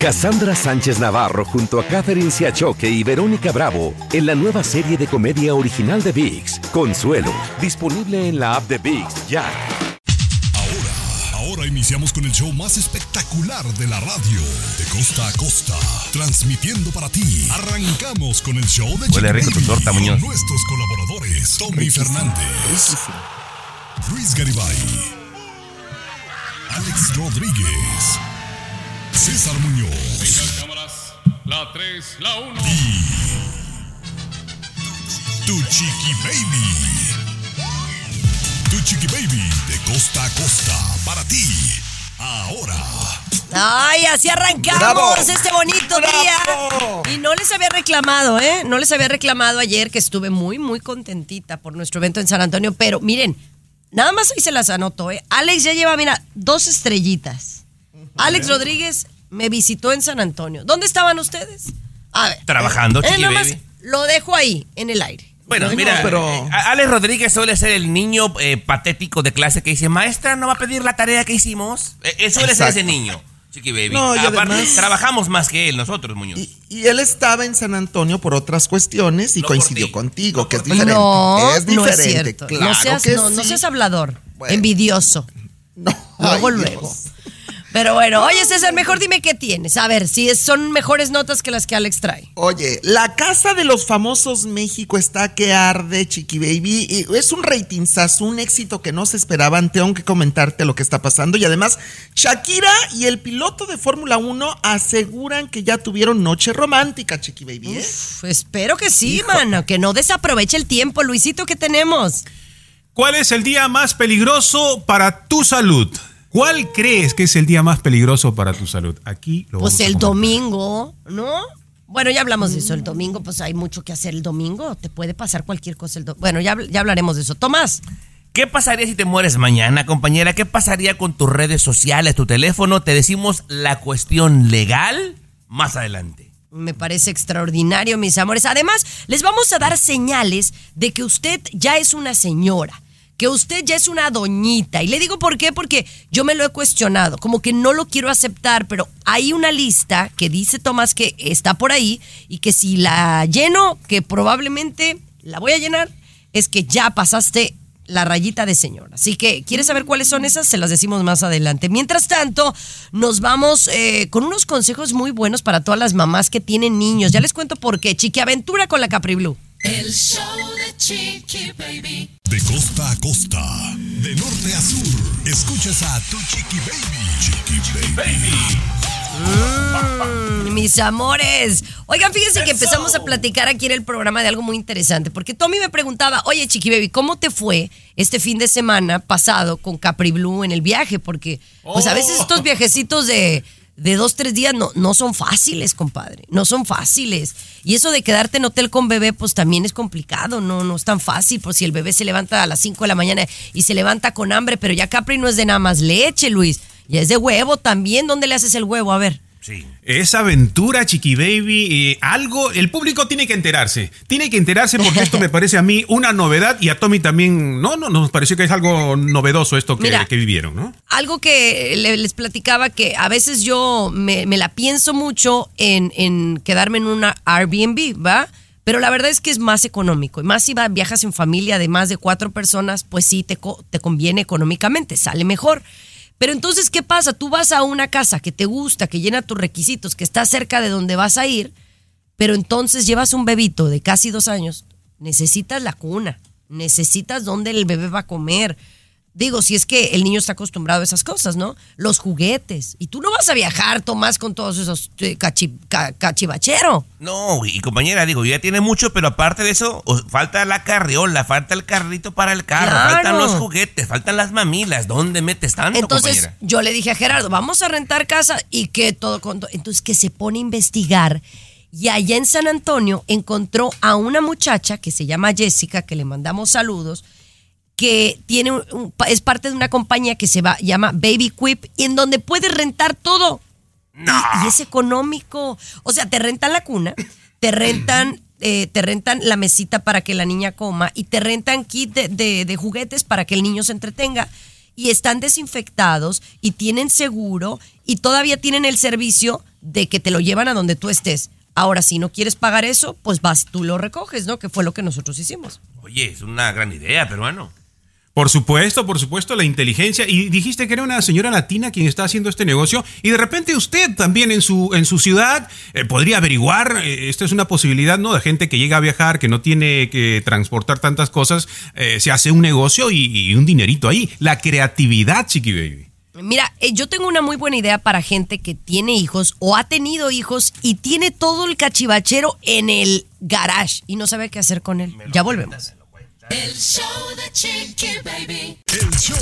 Cassandra Sánchez Navarro junto a Catherine Siachoque y Verónica Bravo en la nueva serie de comedia original de VIX, Consuelo, disponible en la app de VIX ya. Ahora, ahora iniciamos con el show más espectacular de la radio, de costa a costa, transmitiendo para ti. Arrancamos con el show de Huele rico tu torta, Muñoz. nuestros colaboradores, Tommy Fernández, Luis Garibay, Alex Rodríguez, César Muñoz. cámaras. La 3, la 1. Tu Chiqui Baby. Tu Chiqui Baby de costa a costa para ti. Ahora. Ay, así arrancamos ¡Bravo! este bonito ¡Bravo! día. Y no les había reclamado, ¿eh? No les había reclamado ayer que estuve muy, muy contentita por nuestro evento en San Antonio. Pero miren, nada más ahí se las anoto, ¿eh? Alex ya lleva, mira, dos estrellitas. Alex Rodríguez me visitó en San Antonio. ¿Dónde estaban ustedes? A ver. Trabajando, Eh, nada más lo dejo ahí, en el aire. Bueno, No, mira, pero- Alex Rodríguez suele ser el niño eh, patético de clase que dice, maestra, ¿no va a pedir la tarea que hicimos? Eh, él suele ser ese niño, Chiqui Baby. No, y Aparte, además- trabajamos más que él, nosotros, Muñoz. Y, y él estaba en San Antonio por otras cuestiones y No coincidió ti. contigo, No que es diferente. No, es no es diferente, cierto. claro no, seas, que no, no sí. seas hablador, Bueno. envidioso. No, Luego, ay, luego. Pero bueno, oye César, mejor dime qué tienes. A ver, si es- son mejores notas que las que Alex trae. Oye, la casa de los famosos México está que arde, Chiqui Baby. Y es un ratingazo, un éxito que no se esperaban. Tengo que comentarte lo que está pasando. Y además, Shakira y el piloto de Fórmula 1 aseguran que ya tuvieron noche romántica, Chiqui Baby. ¿eh? Uf, espero que sí, mano, que no desaproveche el tiempo. Luisito, ¿qué tenemos? ¿Cuál es el día más peligroso para tu salud? ¿Cuál crees que es el día más peligroso para tu salud? Aquí lo Pues vamos el domingo, ¿no? Bueno, ya hablamos de eso. El domingo, pues hay mucho que hacer el domingo. Te puede pasar cualquier cosa el domingo. Bueno, ya, ya hablaremos de eso. Tomás. ¿Qué pasaría si te mueres mañana, compañera? ¿Qué pasaría con tus redes sociales, tu teléfono? Te decimos la cuestión legal más adelante. Me parece extraordinario, mis amores. Además, les vamos a dar señales de que usted ya es una señora, que usted ya es una doñita. Y le digo por qué, porque yo me lo he cuestionado, como que no lo quiero aceptar, pero hay una lista que dice Tomás que está por ahí y que si la lleno, que probablemente la voy a llenar, es que ya pasaste la rayita de señora. Así que, ¿quieres saber cuáles son esas? Se las decimos más adelante. Mientras tanto, nos vamos eh, con unos consejos muy buenos para todas las mamás que tienen niños. Ya les cuento por qué. Chiqui Aventura con la Capri Blue. El show de Chiqui Baby. De costa a costa, de norte a sur, escuchas a tu Chiqui Baby. Chiqui Baby. Mm, mis amores. Oigan, fíjense que empezamos a platicar aquí en el programa de algo muy interesante, porque Tommy me preguntaba, oye Chiqui Baby, ¿cómo te fue este fin de semana pasado con Capri Blue en el viaje? Porque, pues a veces estos viajecitos de, de dos, tres días no, no son fáciles, compadre, no son fáciles. Y eso de quedarte en hotel con bebé, pues también es complicado, no, no es tan fácil, por si el bebé se levanta a las 5 de la mañana y se levanta con hambre, pero ya Capri no es de nada más leche, Luis, ya es de huevo también. ¿Dónde le haces el huevo? A ver. Sí. Esa aventura, Chiqui Baby, eh, algo, el público tiene que enterarse. Tiene que enterarse porque esto me parece a mí una novedad y a Tommy también, no, no, nos pareció que es algo novedoso esto que, Mira. que vivieron, ¿no? algo que le- les platicaba que a veces yo me, me la pienso mucho en, en quedarme en una Airbnb, ¿va? Pero la verdad es que es más económico. Y más si va- viajas en familia de más de cuatro personas, pues sí te, co- te conviene económicamente, sale mejor. Pero entonces, ¿qué pasa? Tú vas a una casa que te gusta, que llena tus requisitos, que está cerca de donde vas a ir, pero entonces llevas un bebito de casi dos años, necesitas la cuna, necesitas dónde el bebé va a comer. Digo, si es que el niño está acostumbrado a esas cosas, ¿no? Los juguetes. Y tú no vas a viajar, Tomás, con todos esos eh, cachi- ca- cachivachero. No, y compañera, digo, ya tiene mucho, pero aparte de eso, falta la carriola, falta el carrito para el carro, Claro. faltan los juguetes, faltan las mamilas. ¿Dónde metes tanto, Entonces, compañera? yo le dije a Gerardo, vamos a rentar casa y que todo con to- Entonces, que se pone a investigar. Y allá en San Antonio encontró a una muchacha que se llama Jessica, que le mandamos saludos, que tiene un- un- es parte de una compañía que se va, llama Baby Quip, y en donde puedes rentar todo. No. Y, y es económico. O sea, te rentan la cuna, te rentan, eh, te rentan la mesita para que la niña coma y te rentan kit de, de- de juguetes para que el niño se entretenga. Y están desinfectados y tienen seguro y todavía tienen el servicio de que te lo llevan a donde tú estés. Ahora, si no quieres pagar eso, pues vas, tú lo recoges, ¿no? Que fue lo que nosotros hicimos. Oye, es una gran idea, peruano. Por supuesto, por supuesto, la inteligencia. Y dijiste que era una señora latina quien está haciendo este negocio. Y de repente usted también en su, en su ciudad eh, podría averiguar. eh, esta es una posibilidad, ¿no? De gente que llega a viajar, que no tiene que transportar tantas cosas. eh, se hace un negocio y, y un dinerito ahí. La creatividad, Chiqui Baby. Mira, eh, yo tengo una muy buena idea para gente que tiene hijos o ha tenido hijos y tiene todo el cachivachero en el garage y no sabe qué hacer con él. Ya volvemos. El show de Chiqui Baby. El show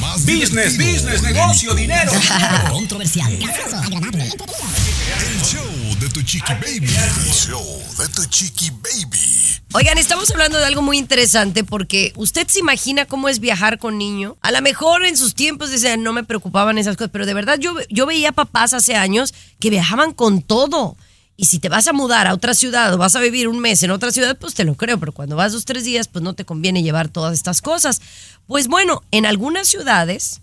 más Business, business, negocio, dinero. Controversial, gracioso, agradable. El show de tu chiqui baby. El show de tu chiqui baby. Oigan, estamos hablando de algo muy interesante porque usted se imagina cómo es viajar con niño. A lo mejor en sus tiempos decían, no me preocupaban esas cosas, pero de verdad yo, yo veía papás hace años que viajaban con todo. Y si te vas a mudar a otra ciudad o vas a vivir un mes en otra ciudad, pues te lo creo, pero cuando vas dos, tres días, pues no te conviene llevar todas estas cosas. Pues bueno, en algunas ciudades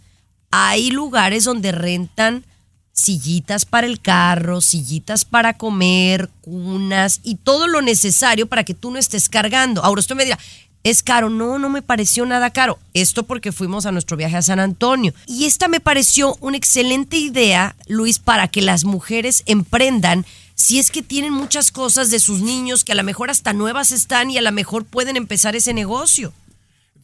hay lugares donde rentan sillitas para el carro, sillitas para comer, cunas y todo lo necesario para que tú no estés cargando. Ahora usted me dirá, es caro. No, no me pareció nada caro. Esto porque fuimos a nuestro viaje a San Antonio. Y esta me pareció una excelente idea, Luis, para que las mujeres emprendan si es que tienen muchas cosas de sus niños que a lo mejor hasta nuevas están y a lo mejor pueden empezar ese negocio.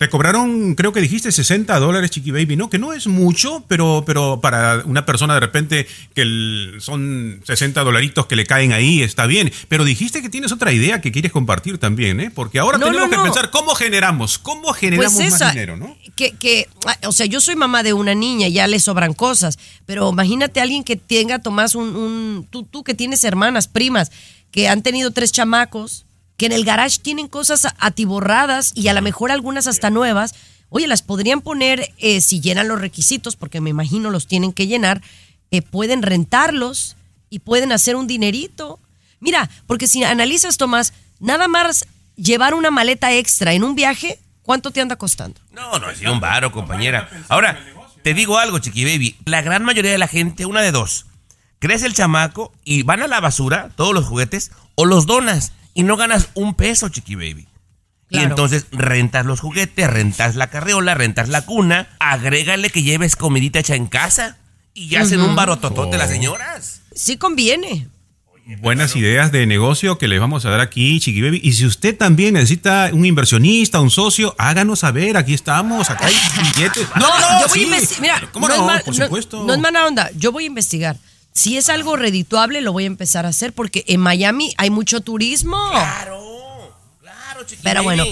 Te cobraron, creo que dijiste 60 dólares, Chiqui Baby, ¿no? Que no es mucho, pero, pero para una persona de repente que el- son 60 dolaritos que le caen ahí, está bien. Pero dijiste que tienes otra idea que quieres compartir también, ¿eh? Porque ahora No, tenemos no, que pensar cómo generamos, cómo generamos Pues esa, más dinero, ¿no? Que, que, ah, o sea, yo soy mamá de una niña, ya le sobran cosas, pero imagínate a alguien que tenga, Tomás, un, un tú, tú que tienes hermanas, primas, que han tenido tres chamacos, que en el garage tienen cosas atiborradas y a lo mejor algunas hasta nuevas. Oye, las podrían poner, eh, si llenan los requisitos, porque me imagino los tienen que llenar, eh, pueden rentarlos y pueden hacer un dinerito. Mira, porque si analizas, Tomás, nada más llevar una maleta extra en un viaje, ¿cuánto te anda costando? No, no, es un varo, compañera. Ahora, te digo algo, Chiqui Baby. La gran mayoría de la gente, una de dos. Crece el chamaco y van a la basura, todos los juguetes, o los donas y no ganas un peso, Chiqui Baby. Y entonces rentas los juguetes, rentas la carriola, rentas la cuna, agrégale que lleves comidita hecha en casa y ya hacen un barototote las señoras. Sí conviene. Buenas ideas de negocio que les vamos a dar aquí, Chiqui Baby. Y si usted también necesita un inversionista, un socio, háganos saber. Aquí estamos, acá hay billetes. No, yo voy sí. a investigar. Mira, ¿Cómo no, no? es Por no- supuesto. no es mala onda. Yo voy a investigar. Si es algo redituable, lo voy a empezar a hacer porque en Miami hay mucho turismo. Claro, claro, Chiqui Pero bueno,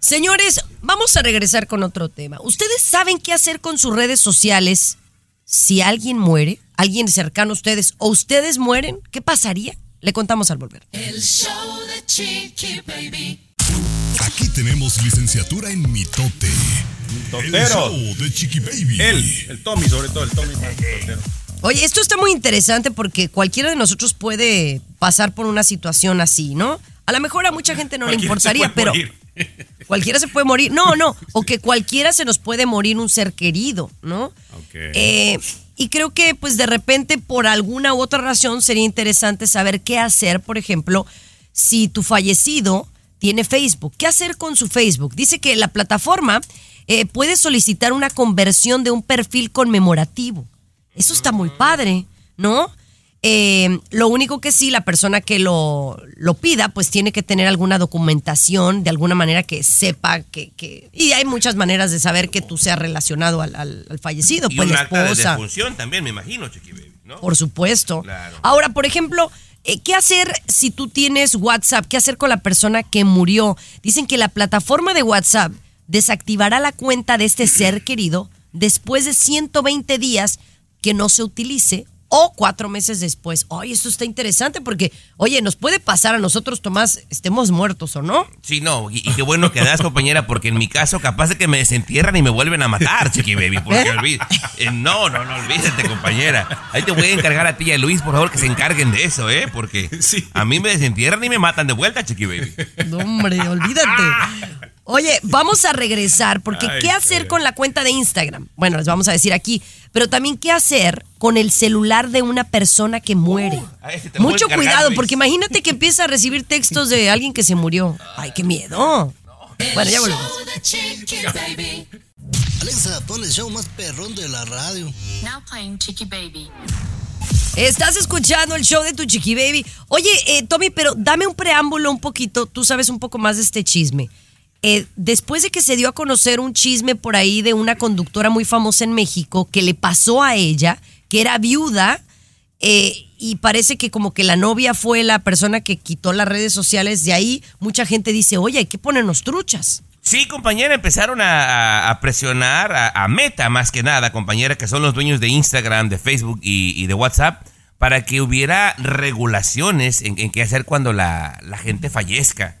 señores, vamos a regresar con otro tema. ¿Ustedes saben qué hacer con sus redes sociales si alguien muere? ¿Alguien cercano a ustedes o ustedes mueren? ¿Qué pasaría? Le contamos al volver. El show de Chiqui Baby. Aquí tenemos licenciatura en mitote. El Totero. show de chiqui baby. Él, el Tommy, sobre todo el Tommy. Oye, esto está muy interesante porque cualquiera de nosotros puede pasar por una situación así, ¿no? A lo mejor a mucha gente no le importaría, pero morir. cualquiera se puede morir. No, no, o que cualquiera se nos puede morir un ser querido, ¿no? Eh, y creo que pues de repente por alguna u otra razón sería interesante saber qué hacer, por ejemplo, si tu fallecido tiene Facebook. ¿Qué hacer con su Facebook? Dice que la plataforma eh, puede solicitar una conversión de un perfil conmemorativo. Eso está muy padre, ¿no? Eh, lo único que sí, la persona que lo, lo pida, pues tiene que tener alguna documentación, de alguna manera que sepa que... que- y hay muchas maneras de saber que tú seas relacionado al, al- al fallecido, Y pues un la acta de esposa. defunción también, me imagino, Chiqui Baby, ¿no? Por supuesto. Claro. Ahora, por ejemplo, eh, ¿qué hacer si tú tienes WhatsApp? ¿Qué hacer con la persona que murió? Dicen que la plataforma de WhatsApp desactivará la cuenta de este ser querido después de 120 días que no se utilice o cuatro meses después. Oye, esto está interesante porque, oye, nos puede pasar a nosotros, Tomás, estemos muertos o no. Sí, no, y, y qué bueno que das, compañera, porque en mi caso capaz de que me desentierran y me vuelven a matar, Chiqui Baby, porque olvid- eh, no, no, no, olvídate, compañera. Ahí te voy a encargar a ti y a Luis, por favor, que se encarguen de eso, ¿eh? Porque Sí. a mí me desentierran y me matan de vuelta, Chiqui Baby. No, hombre, olvídate. Oye, vamos a regresar porque Ay, ¿qué hacer con la cuenta de Instagram? Bueno, les vamos a decir aquí, pero también qué hacer con el celular de una persona que muere. lo Mucho cuidado, Luis. porque imagínate que empieza a recibir textos de alguien que se murió. Ay, qué miedo. Bueno, ya volvemos. Show the Chiqui Baby. Alexa, pon el show más perrón de la radio. Now playing Chicky Baby. Estás escuchando el show de tu chiqui baby. Oye, eh, Tommy, pero dame un preámbulo un poquito. Tú sabes un poco más de este chisme. Eh, después de que se dio a conocer un chisme por ahí de una conductora muy famosa en México que le pasó a ella, que era viuda, eh, y parece que como que la novia fue la persona que quitó las redes sociales, de ahí mucha gente dice, oye, hay que ponernos truchas. Sí, compañera, empezaron a, presionar a, Meta más que nada, compañera, que son los dueños de Instagram, de Facebook y, de WhatsApp, para que hubiera regulaciones en, qué hacer cuando la gente fallezca.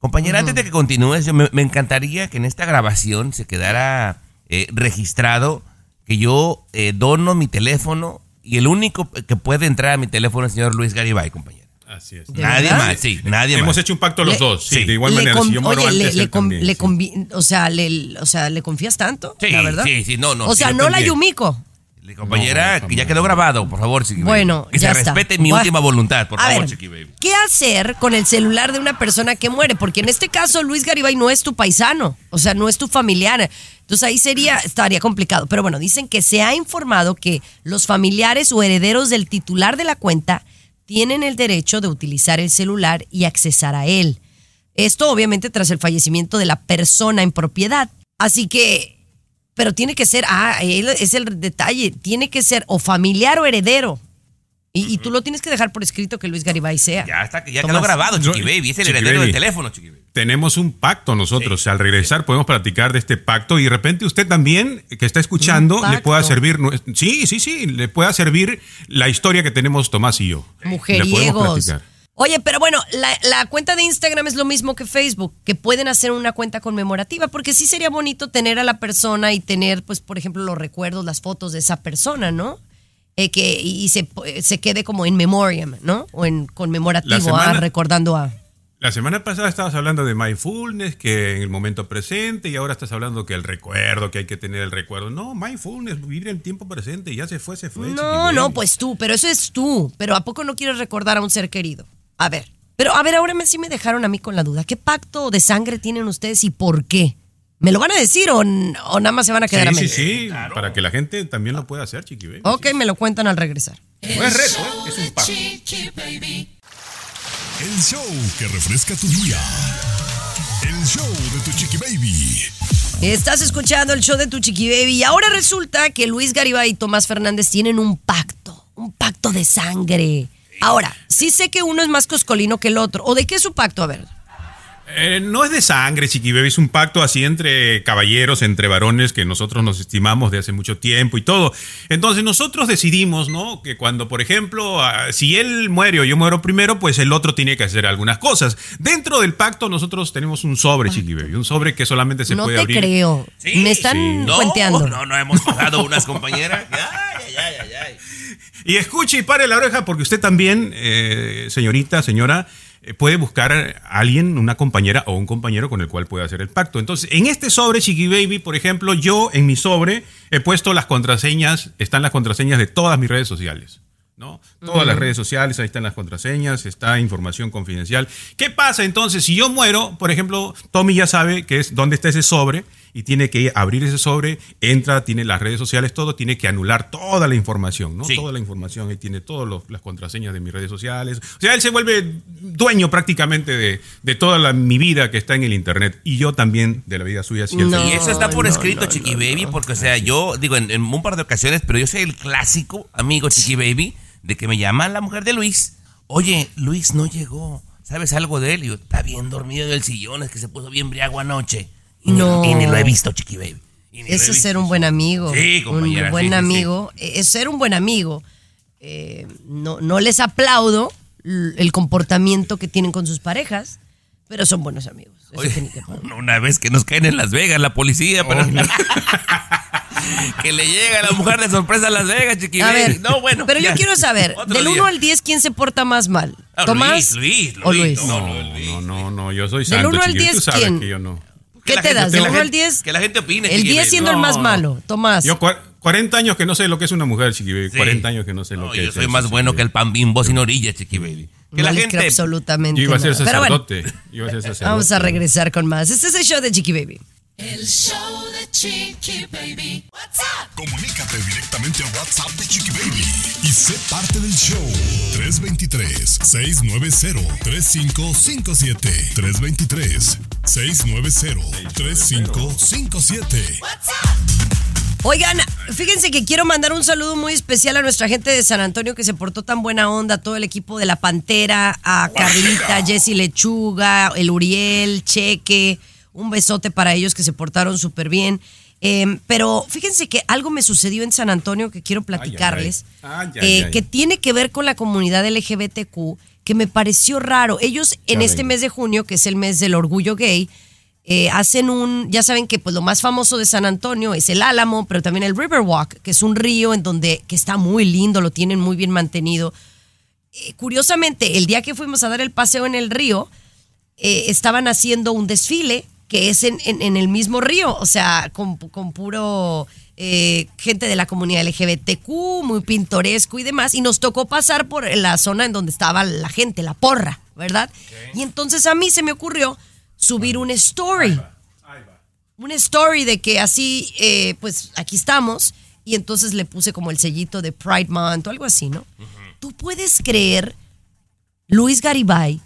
Compañera, antes de que continúes, yo me, me encantaría que en esta grabación se quedara eh, registrado que yo eh, dono mi teléfono y el único que puede entrar a mi teléfono es el señor Luis Garibay, compañera. Así es. ¿De Nadie verdad? más, sí, nadie Hemos más. hecho un pacto los Le- dos. Sí, Sí. de igual Le manera. si yo muero oye, le, antes, le con- también, le sí. o sea, le, o sea, ¿le confías tanto? Sí, la verdad. sí, sí, no, no, O sea, no la también. Compañera, No, que ya quedó grabado, por favor, Chiqui Baby. Bueno, Que ya se está. respete mi Bueno. última voluntad, por A favor, ver, Chiqui Baby. ¿Qué hacer con el celular de una persona que muere? Porque en este caso Luis Garibay no es tu paisano, o sea, no es tu familiar. Entonces ahí sería, estaría complicado. Pero bueno, dicen que se ha informado que los familiares o herederos del titular de la cuenta tienen el derecho de utilizar el celular y accesar a él. Esto obviamente tras el fallecimiento de la persona en propiedad. Así que, pero tiene que ser, ah, él- es el detalle, tiene que ser o familiar o heredero. Y, y tú lo tienes que dejar por escrito que Luis Garibay sea. Ya está, que ya Tomás. quedó grabado, Chiqui Baby. Es el Chiqui heredero Baby. del teléfono, Chiqui Baby. Tenemos un pacto nosotros. Al regresar podemos platicar de este pacto y de repente usted también, que está escuchando, le pueda servir. Sí, sí, sí, le pueda servir la historia que tenemos Tomás y yo. Le podemos Mujeriegos. Oye, pero bueno, la, la cuenta de Instagram es lo mismo que Facebook, que pueden hacer una cuenta conmemorativa, porque sí sería bonito tener a la persona y tener, pues, por ejemplo, los recuerdos, las fotos de esa persona, ¿no? Eh, que, y se, se quede como en memoriam, ¿no? O en conmemorativo, semana- ah, recordando a... La semana pasada estabas hablando de mindfulness, que en el momento presente, y ahora estás hablando que el recuerdo, que hay que tener el recuerdo. No, mindfulness, vivir en el tiempo presente, ya se fue, se fue. No, no, pues tú, pero eso es tú. Pero ¿a poco no quieres recordar a un ser querido? A ver, pero a ver, ahora me, sí me dejaron a mí con la duda. ¿Qué pacto de sangre tienen ustedes y por qué? ¿Me lo van a decir o, nada más se van a quedar a Sí, sí, sí, para que la gente también lo pueda hacer, chiqui baby. Ok, me lo cuentan al regresar. No es reto, ¿eh? es un pacto. Chiqui Baby. El show que refresca tu día. El show de tu chiqui baby. Estás escuchando el show de tu chiqui baby y ahora resulta que Luis Garibay y Tomás Fernández tienen un pacto, un pacto de sangre. Ahora, sí sé que uno es más coscolino que el otro. ¿O de qué es su pacto? A ver. Eh, no es de sangre, Chiqui Baby, es un pacto así entre caballeros, entre varones que nosotros nos estimamos de hace mucho tiempo y todo. Entonces nosotros decidimos, ¿no? Que cuando, por ejemplo, ah, si él muere o yo muero primero, pues el otro tiene que hacer algunas cosas. Dentro del pacto nosotros tenemos un sobre, Chiqui Baby, un sobre que solamente se no puede te abrir. creo. Sí, me están sí. No, cuenteando. no, no hemos pagado unas compañeras. Ay, ay, ay, ay. Y escuche y pare la oreja porque usted también, eh, señorita, señora, eh, puede buscar a alguien, una compañera o un compañero con el cual pueda hacer el pacto. Entonces, en este sobre, Chiqui Baby, por ejemplo, yo en mi sobre he puesto las contraseñas, están las contraseñas de todas mis redes sociales. ¿no? Todas las redes sociales, ahí están las contraseñas, está información confidencial. ¿Qué pasa entonces si yo muero? Por ejemplo, Tommy ya sabe que es dónde está ese sobre y tiene que abrir ese sobre, entra, tiene las redes sociales, todo, tiene que anular toda la información, ¿no? Sí. Toda la información, ahí tiene todas los- las contraseñas de mis redes sociales. O sea, él se vuelve dueño prácticamente de, de toda la- mi vida que está en el Internet y yo también de la vida suya. si él No. Y eso está por no, escrito, no, Chiqui no, Baby, porque, o sea, yo digo en, en un par de ocasiones, pero yo soy el clásico amigo Chiqui Baby de que me llama la mujer de Luis. Oye, Luis no llegó. ¿Sabes algo de él? Y yo, está bien dormido en el sillón, es que se puso bien briago anoche. Y, No. ni, y ni lo he visto, Chiqui Baby. Eso es ser un buen amigo. Sí, compañera, Un buen sí, sí, sí. amigo. Eh, Es ser un buen amigo. Eh, no, no les aplaudo el comportamiento que tienen con sus parejas, pero son buenos amigos. Eso Oye, tiene que una vez que nos caen en Las Vegas la policía, pero... que le llega la mujer de sorpresa a Las Vegas, Chiqui A ver, no, bueno. pero ya. yo quiero saber, Otro del día. 1 al 10, ¿quién se porta más mal? Ah, ¿Tomás Luis, Luis, o Luis, no. No, no, no, no, yo soy Del santo, uno al chiqui. Tú 10, sabes ¿quién? que yo no. ¿Qué la te gente- das? que ¿De la 1 al gente- 10? Que la gente opine. El Chiqui 10 Baby. siendo el más No, no. malo. Tomás. Yo cua- 40 años que no sé lo que es una mujer, Chiqui Baby. Sí. 40 años que no sé lo No, que yo es soy eso, más Chiqui bueno Baby. que el pan bimbo sin orilla, Chiqui Baby. Que no la gente... absolutamente Yo iba a ser bueno, sacerdote. Yo iba a ser sacerdote. vamos a regresar con más. Este es el show de Chiqui Baby. El show de Chiqui Baby. What's up? Comunícate directamente a WhatsApp de Chiqui Baby y sé parte del show. 323-690-3557. 323-690-3557. Oigan, fíjense que quiero mandar un saludo muy especial a nuestra gente de San Antonio que se portó tan buena onda, todo el equipo de La Pantera, a Carlita, Jessy Lechuga, el Uriel, Cheque, un besote para ellos que se portaron súper bien. Eh, pero fíjense que algo me sucedió en San Antonio que quiero platicarles, Ay, ay, ay. eh, que tiene que ver con la comunidad LGBTQ, que me pareció raro. Ellos en Ya este vengo. mes de junio, que es el mes del orgullo gay, eh, hacen un, ya saben que pues lo más famoso de San Antonio es el Álamo, pero también el Riverwalk, que es un río en donde que está muy lindo, lo tienen muy bien mantenido. Curiosamente, el día que fuimos a dar el paseo en el río, estaban haciendo un desfile que es en, en- en el mismo río, o sea, con, con puro eh, gente de la comunidad LGBTQ, muy pintoresco y demás, y nos tocó pasar por la zona en donde estaba la gente, la porra, ¿verdad? Y entonces a mí se me ocurrió subir una story. Una story de que así, eh, pues aquí estamos, y entonces le puse como el sellito de Pride Month o algo así, ¿no? ¿Tú puedes creer, Luis Garibay,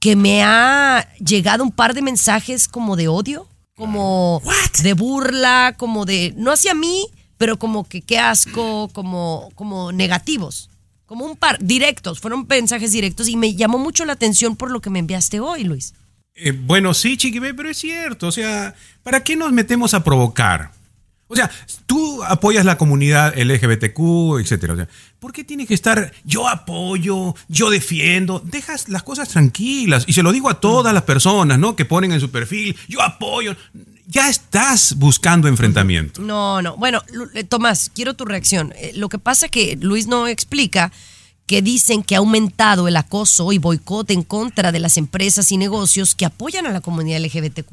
que me ha llegado un par de mensajes como de odio? Como de burla, como de, no hacia mí, pero como que qué asco, como, como negativos. Como un par, directos, fueron mensajes directos y me llamó mucho la atención por lo que me enviaste hoy, Luis. Eh, bueno, sí, Chiqui Baby, pero es cierto. O sea, ¿para qué nos metemos a provocar? O sea, tú apoyas la comunidad LGBTQ, etcétera. O sea, ¿por qué tienes que estar yo apoyo, yo defiendo? Dejas las cosas tranquilas. Y se lo digo a todas las personas, ¿no? Que ponen en su perfil, yo apoyo. Ya estás buscando enfrentamiento. No, no. Bueno, eh, Tomás, quiero tu reacción. Eh, Lo que pasa que Luis no explica que dicen que ha aumentado el acoso y boicot en contra de las empresas y negocios que apoyan a la comunidad LGBTQ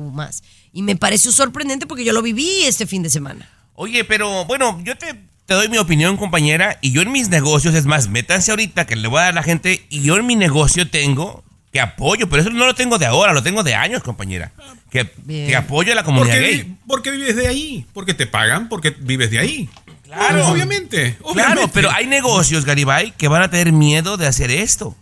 Y me pareció sorprendente porque yo lo viví este fin de semana. Oye, pero bueno, yo te, te doy mi opinión, compañera, y yo en mis negocios, es más, métanse ahorita que le voy a dar a la gente, y yo en mi negocio tengo que apoyo, pero eso no lo tengo de ahora, lo tengo de años, compañera. Que, que apoyo a la comunidad Porque, gay. vi- porque vives de ahí. Porque te pagan, porque vives de ahí. Claro. Obviamente. Claro, obviamente. pero hay negocios, Garibay, que van a tener miedo de hacer esto.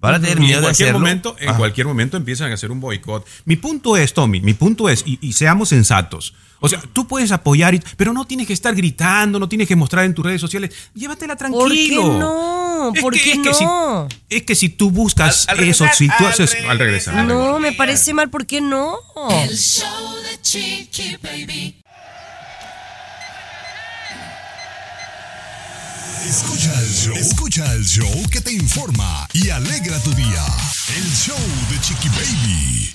Van a tener miedo en de cualquier hacerlo. momento, en Ajá. cualquier momento empiezan a hacer un boicot. Mi punto es, Tommy, mi punto es, y, y seamos sensatos. O sea, tú puedes apoyar, y- pero no tienes que estar gritando, no tienes que mostrar en tus redes sociales. Llévatela tranquilo. ¿Por qué no? Es ¿Por que- qué es que si- no? es que si tú buscas Al- al eso, regresar, si tú al haces al regresar. No, me parece mal. ¿Por qué no? El show de Chiqui Baby. Escucha el show. Escucha el show que te informa y alegra tu día. El show de Chiqui Baby.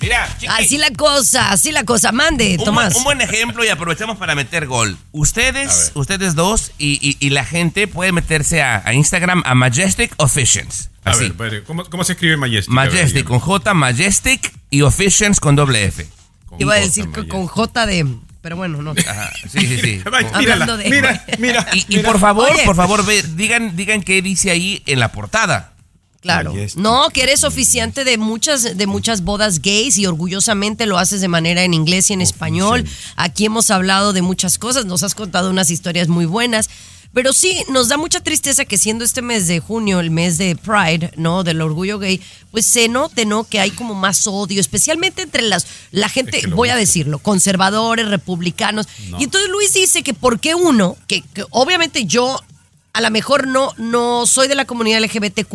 Mira, chiqui, Así la cosa, así la cosa. Mande, un, Tomás. buen- un buen ejemplo y aprovechamos para meter gol. Ustedes, ustedes dos y, y- y la gente puede meterse a, a Instagram a Majestic Officials. A Así. ver, ¿cómo, cómo se escribe Majestic? Ver, Majestic con J, Majestic y Officials con doble F. Con Iba a decir con J de... Pero bueno, no. Ajá, sí, sí, sí. Mírala, de- mira, mira. Y, por favor, Oye. por favor, ve, digan, digan qué dice ahí en la portada. Claro. No, que eres oficiante de muchas, de muchas bodas gays y orgullosamente lo haces de manera en inglés y en español. Aquí hemos hablado de muchas cosas, nos has contado unas historias muy buenas. Pero sí, nos da mucha tristeza que siendo este mes de junio, el mes de Pride, ¿no? Del orgullo gay, pues se note, ¿no? Que hay como más odio, especialmente entre las, la gente, que voy a decirlo, conservadores, republicanos. Y entonces Luis dice que por qué uno, que, que obviamente yo a lo mejor no, no soy de la comunidad LGBTQ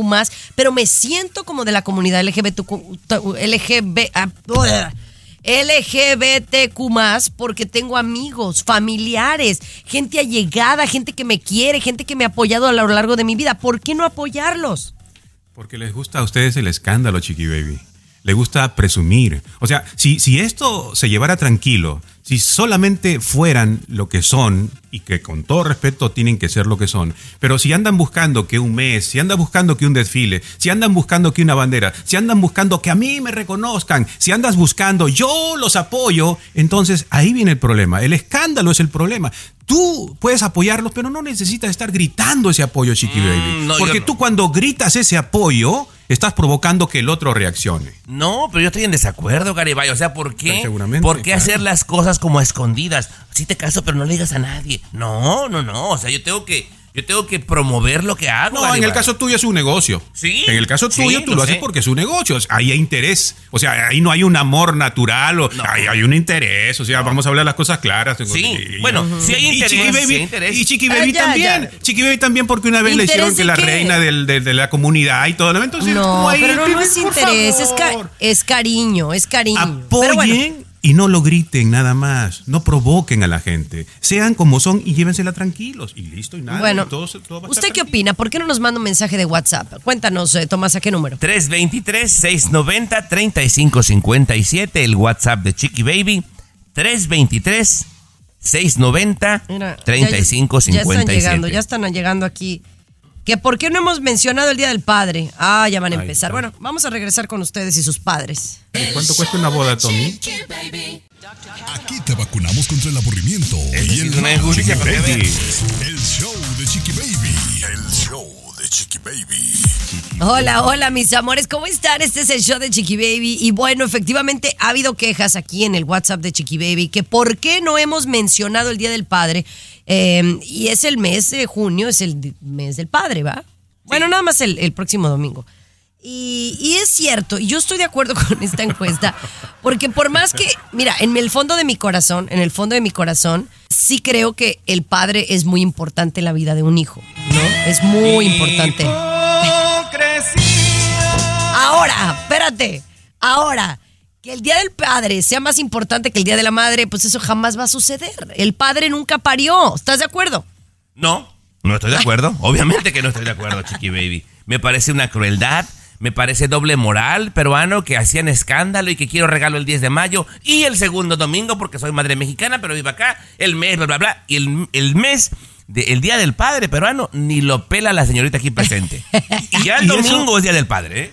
pero me siento como de la comunidad LGBTQ, LGB, LGBTQ porque tengo amigos, familiares, gente allegada, gente que me quiere, gente que me ha apoyado a lo largo de mi vida. ¿Por qué no apoyarlos? Porque les gusta a ustedes el escándalo, Chiqui Baby. Le gusta presumir. O sea, si, si esto se llevara tranquilo, si solamente fueran lo que son, y que con todo respeto tienen que ser lo que son, pero si andan buscando que un mes, si andan buscando que un desfile, si andan buscando que una bandera, si andan buscando que a mí me reconozcan, si andas buscando yo los apoyo, entonces ahí viene el problema. El escándalo es el problema. Tú puedes apoyarlos, pero no necesitas estar gritando ese apoyo, Chiqui Baby. no, yo Porque no. tú cuando gritas ese apoyo, estás provocando que el otro reaccione. No, pero yo estoy en desacuerdo, Garibay. O sea, ¿por qué? Seguramente, ¿Por qué claro. hacer las cosas como a escondidas? Sí te caso, pero no le digas a nadie. No, no, no. O sea, yo tengo que, yo tengo que promover lo que hago. No, en el caso tuyo es un negocio. Sí. En el caso Sí, tuyo tú lo lo haces porque es un negocio. Ahí hay interés. O sea, ahí no hay un amor natural. O, ahí hay un interés. O sea, vamos a hablar las cosas claras. Sí, Y- bueno, sí hay y interés, Chiqui Baby, sí hay interés. Y Chiqui Ah, Baby ya, también. ya. Chiqui Baby también porque una vez le ¿Interés hicieron que la qué? reina del- de, de la comunidad y todo. Entonces, No, pero no, no es interés, es, ca- es cariño, es cariño. Apoyen Pero bueno, y no lo griten nada más. No provoquen a la gente. Sean como son y llévensela tranquilos. Y listo, y nada. bueno y todo se- todo va a estar ¿usted qué tranquilo. opina? ¿Por qué no nos manda un mensaje de WhatsApp? Cuéntanos, eh, Tomás, ¿a qué número? 323-690-3557, el WhatsApp de Chiqui Baby. 323-690-3557. Mira, ya- Ya, están llegando, ya están llegando aquí. Que por qué no hemos mencionado el Día del Padre. Ah, ya van a Ahí empezar. está. Bueno, vamos a regresar con ustedes y sus padres. ¿Cuánto cuesta una boda, Tommy? Aquí te vacunamos contra el aburrimiento y el mal. El show de Chiqui Baby. Hola, hola, mis amores, ¿cómo están? Este es el show de Chiqui Baby. Y bueno, efectivamente ha habido quejas aquí en el WhatsApp de Chiqui Baby que por qué no hemos mencionado el Día del Padre. Eh, y es el mes de junio, es el mes del padre, ¿va? Bueno, nada más el, el próximo domingo. Y, y es cierto, y yo estoy de acuerdo con esta encuesta, porque por más que, mira, en el fondo de mi corazón, en el fondo de mi corazón, sí creo que el padre es muy importante en la vida de un hijo, ¿no? Es muy importante. Ahora, espérate. Ahora, que el Día del Padre sea más importante que el Día de la Madre, pues eso jamás va a suceder. El padre nunca parió. ¿Estás de acuerdo? No, no estoy de acuerdo. Obviamente que no estoy de acuerdo, Chiqui Baby. Me parece una crueldad, me parece doble moral peruano que hacían escándalo y que quiero regalo el 10 de mayo y el segundo domingo porque soy madre mexicana, pero vivo acá, el mes, bla, bla, bla. Y el, el mes, de- el día del padre peruano, ni lo pela la señorita aquí presente. Y ya el Y eso- domingo es día del padre, ¿eh?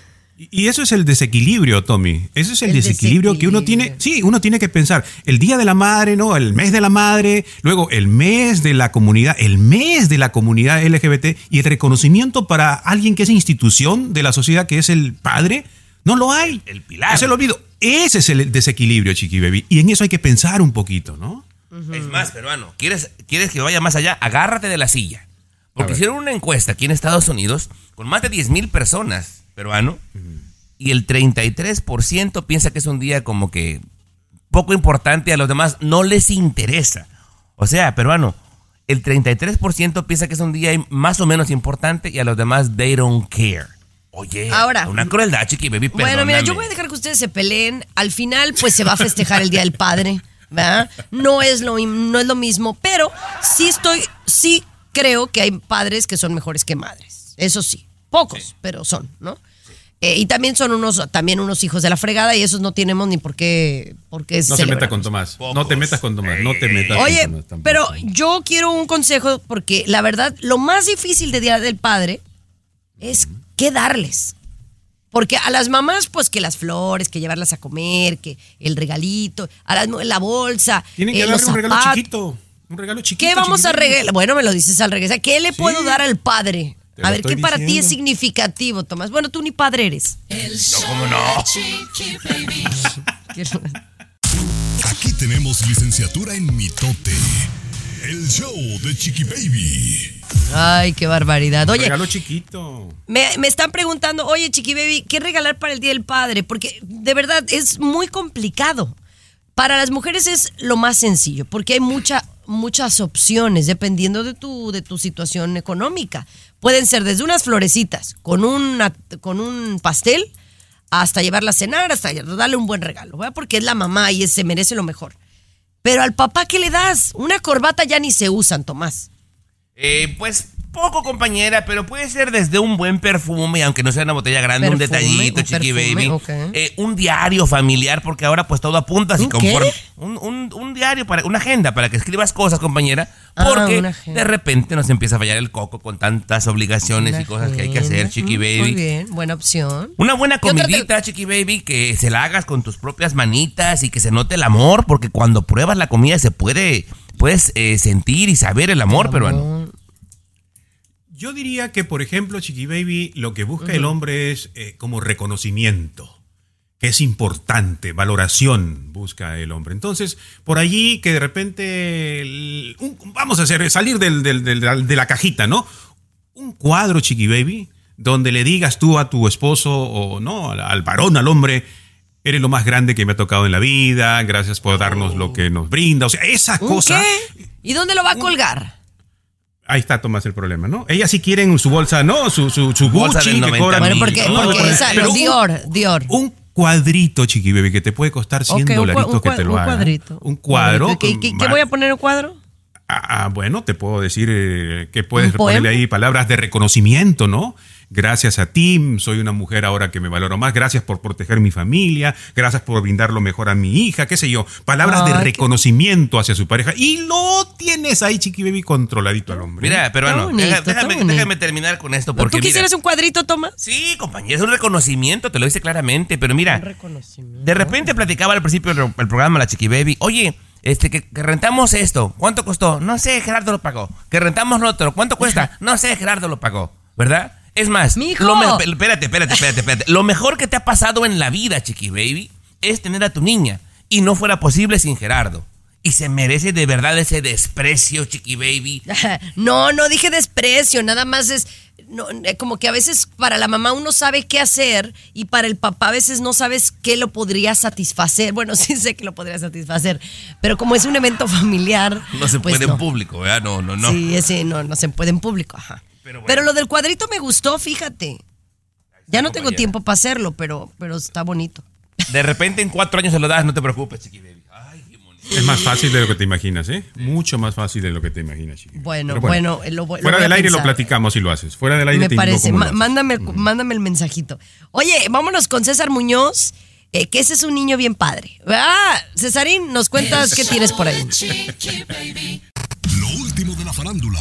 Y eso es el desequilibrio, Tommy. Eso es el, El desequilibrio, que uno tiene. Sí, uno tiene que pensar. El día de la madre, ¿no? El mes de la madre, luego el mes de la comunidad, el mes de la comunidad LGBT y el reconocimiento para alguien que es institución de la sociedad, que es el padre. No lo hay. El pilar. Se lo olvido. Ese es el desequilibrio, Chiqui Baby. Y en eso hay que pensar un poquito, ¿no? Es más, peruano, ¿quieres, ¿quieres que vaya más allá? Agárrate de la silla. Porque hicieron una encuesta aquí en Estados Unidos con más de 10 mil personas, peruano, y el 33% piensa que es un día como que poco importante, a los demás no les interesa. O sea, peruano, el 33% piensa que es un día más o menos importante y a los demás they don't care. Oye, Ahora- una crueldad, chiqui baby, Bueno, mira, yo perdóname. voy a dejar que ustedes se peleen. Al final, pues se va a festejar el Día del Padre, ¿verdad? No es lo, no es lo mismo, pero sí estoy, sí creo que hay padres que son mejores que madres. Eso sí, pocos, pero son, ¿no? Eh, y también son unos, también unos hijos de la fregada y esos no tenemos ni por qué, por qué No se meta con Tomás. No te metas con Tomás. No te metas Oye, con Tomás tampoco. pero yo quiero un consejo porque la verdad, lo más difícil de Día del Padre es qué darles. Porque a las mamás, pues que las flores, que llevarlas a comer, que el regalito, a las, la bolsa, Tienen que eh, darle los un regalo chiquito. Un regalo chiquito. ¿Qué vamos a regalar? Bueno, me lo dices al regresar. ¿Qué le puedo dar al padre? Te A ver, ¿qué para ti es significativo, Tomás? Bueno, tú ni padre eres. El show ¿cómo no? Chiqui. Aquí tenemos licenciatura en mitote. El show de Chiqui Baby. Ay, qué barbaridad. Oye, regalo chiquito. Me, me están preguntando, oye, Chiqui Baby, ¿qué regalar para el Día del Padre? Porque de verdad es muy complicado. Para las mujeres es lo más sencillo, porque hay mucha, muchas opciones dependiendo de tu, de tu situación económica. Pueden ser desde unas florecitas con, una, con un pastel hasta llevarla a cenar, hasta darle un buen regalo, ¿verdad? Porque es la mamá y se merece lo mejor. Pero al papá, ¿qué le das? Una corbata ya ni se usan, Tomás. Eh, pues poco, compañera, pero puede ser desde un buen perfume, aunque no sea una botella grande, un detallito, un chiqui perfume, baby. Eh, un diario familiar, porque ahora pues todo apunta así ¿Un conforme. qué? Un, un- un diario, para, una agenda para que escribas cosas, compañera. Ah, Porque de repente nos empieza a fallar el coco con tantas obligaciones Una y cosas que hay que hacer, chiqui Mm, baby. Muy bien, buena opción. Una buena ¿Qué otra te- comidita, chiqui baby, que se la hagas con tus propias manitas y que se note el amor, porque cuando pruebas la comida se puede, puedes eh, sentir y saber el amor peruano. Yo diría que, por ejemplo, Chiqui Baby, lo que busca el hombre es eh, como reconocimiento, que es importante, valoración busca el hombre. Entonces, por allí que de repente, el- un- vamos a hacer, salir del- del- del- de la cajita, ¿no? Un cuadro, Chiqui Baby, donde le digas tú a tu esposo o no, al, al varón, al hombre, eres lo más grande que me ha tocado en la vida, gracias por darnos lo que nos brinda. O sea, esa ¿Un cosa... qué? ¿Y dónde lo va a colgar? Ahí está Tomás el problema, ¿no? Ella sí quiere en su bolsa, ¿no? Su, su, su Gucci que 90 cobra Bueno, mil, porque, no, porque esa, pero los un- Dior, Dior. Un cuadrito, chiqui baby, que te puede costar 100 Ok, un cua- dolaritos un que te lo un cuadrito. Un cuadro. ¿Qué, voy a poner en el cuadro? Ah, ah, bueno, te puedo decir eh, que puedes ¿Un ponerle ahí palabras de reconocimiento, ¿no? Gracias a ti, soy una mujer ahora que me valoro más. Gracias por proteger mi familia. Gracias por brindar lo mejor a mi hija, qué sé yo. Palabras de reconocimiento hacia su pareja. Y lo tienes ahí, chiqui baby, controladito al hombre. Mira, bonito, deja- está déjame, terminar con esto. Porque ¿Tú mira, quisieras un cuadrito, Tomás? Sí, compañero, es un reconocimiento, te lo dice claramente, pero mira, de repente platicaba al principio del el programa la Chiqui Baby, oye, este, que, que rentamos esto, ¿cuánto costó? No sé, Gerardo lo pagó. Que rentamos lo otro, ¿cuánto cuesta? No sé, Gerardo lo pagó, ¿verdad? Es más, Mijo. lo me- espérate, espérate, espérate, espérate. Lo mejor que te ha pasado en la vida, Chiqui Baby, es tener a tu niña. Y no fuera posible sin Gerardo. Y se merece de verdad ese desprecio, Chiqui Baby. No, no dije desprecio, nada más es no, eh, como que a veces para la mamá uno sabe qué hacer y para el papá a veces no sabes qué lo podría satisfacer. Bueno, sí sé que lo podría satisfacer, pero como es un evento familiar, No se pues puede no. en público, ¿verdad? No, no, no. Sí, ese no, no se puede en público, ajá. Pero lo del cuadrito me gustó, fíjate. Ya no tengo tiempo para hacerlo, pero, pero está bonito. De repente en cuatro años se lo das, no te preocupes, Chiqui Baby. Ay, qué bonito. Es más fácil de lo que te imaginas, ¿eh? Mucho más fácil de lo que te imaginas, chiqui. Bueno, bueno, eh, lo Fuera voy a del aire lo platicamos si lo haces. Fuera del aire Me te parece. cómo lo haces. mándame, mándame el mensajito. Oye, vámonos con César Muñoz, eh, que ese es un niño bien padre. Ah, Cesarín, nos cuentas qué tienes por ahí. Lo último de la farándula,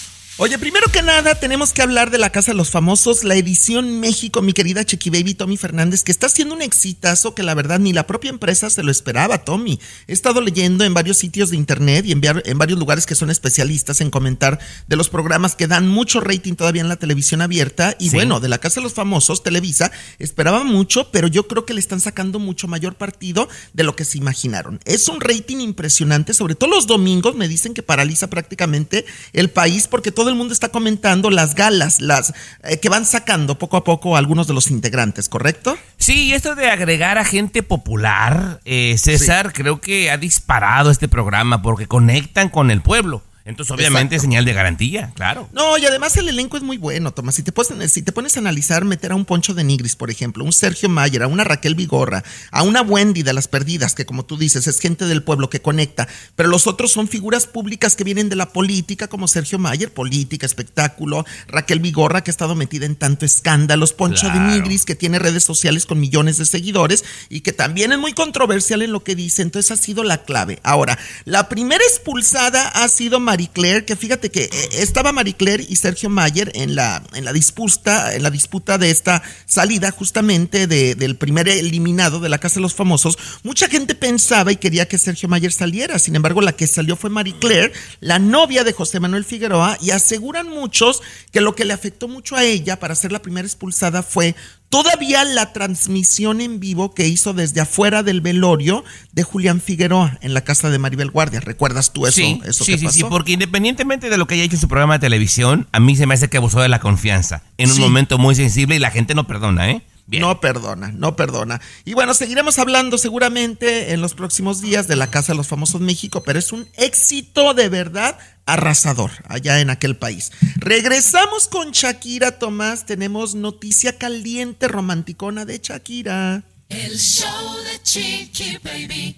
Oye, primero que nada, tenemos que hablar de la Casa de los Famosos, la edición México, mi querida Chequi Baby Tommy Fernández, que está haciendo un exitazo que la verdad ni la propia empresa se lo esperaba, Tommy. He estado leyendo en varios sitios de internet y en, en varios lugares que son especialistas en comentar de los programas que dan mucho rating todavía en la televisión abierta. Y Sí. bueno, de la Casa de los Famosos, Televisa, esperaba mucho, pero yo creo que le están sacando mucho mayor partido de lo que se imaginaron. Es un rating impresionante, sobre todo los domingos me dicen que paraliza prácticamente el país porque todo el mundo está comentando las galas, las eh, que van sacando poco a poco algunos de los integrantes, ¿correcto? Sí, esto de agregar a gente popular, eh, César, creo que ha disparado este programa porque conectan con el pueblo. Entonces, obviamente, es señal de garantía, claro. No, y además el elenco es muy bueno, Tomás. Si te, pones, si te pones a analizar, meter a un Poncho de Nigris, por ejemplo, un Sergio Mayer, a una Raquel Vigorra, a una Wendy de las Perdidas, que como tú dices, es gente del pueblo que conecta, pero los otros son figuras públicas que vienen de la política, como Sergio Mayer, política, espectáculo, Raquel Vigorra, que ha estado metida en tanto escándalos, Poncho Claro. de Nigris, que tiene redes sociales con millones de seguidores y que también es muy controversial en lo que dice, entonces ha sido la clave. Ahora, la primera expulsada ha sido Marie Claire, que fíjate que eh, estaba Marie Claire y Sergio Mayer en la, en la disputa, en la disputa de esta salida justamente de- del primer eliminado de la Casa de los Famosos. Mucha gente pensaba y quería que Sergio Mayer saliera, sin embargo la que salió fue Marie Claire, la novia de José Manuel Figueroa, y aseguran muchos que lo que le afectó mucho a ella para ser la primera expulsada fue todavía la transmisión en vivo que hizo desde afuera del velorio de Julián Figueroa en la casa de Maribel Guardia. ¿Recuerdas tú eso? sí, eso sí, que sí, porque independientemente de lo que haya hecho en su programa de televisión, a mí se me hace que abusó de la confianza en un Sí. momento muy sensible y la gente no perdona, ¿eh? No perdona, no perdona. Y bueno, seguiremos hablando seguramente en los próximos días de la Casa de los Famosos México, pero es un éxito de verdad arrasador allá en aquel país. Regresamos con Shakira Tomás, tenemos noticia caliente romanticona de Shakira. El show de Chiqui Baby.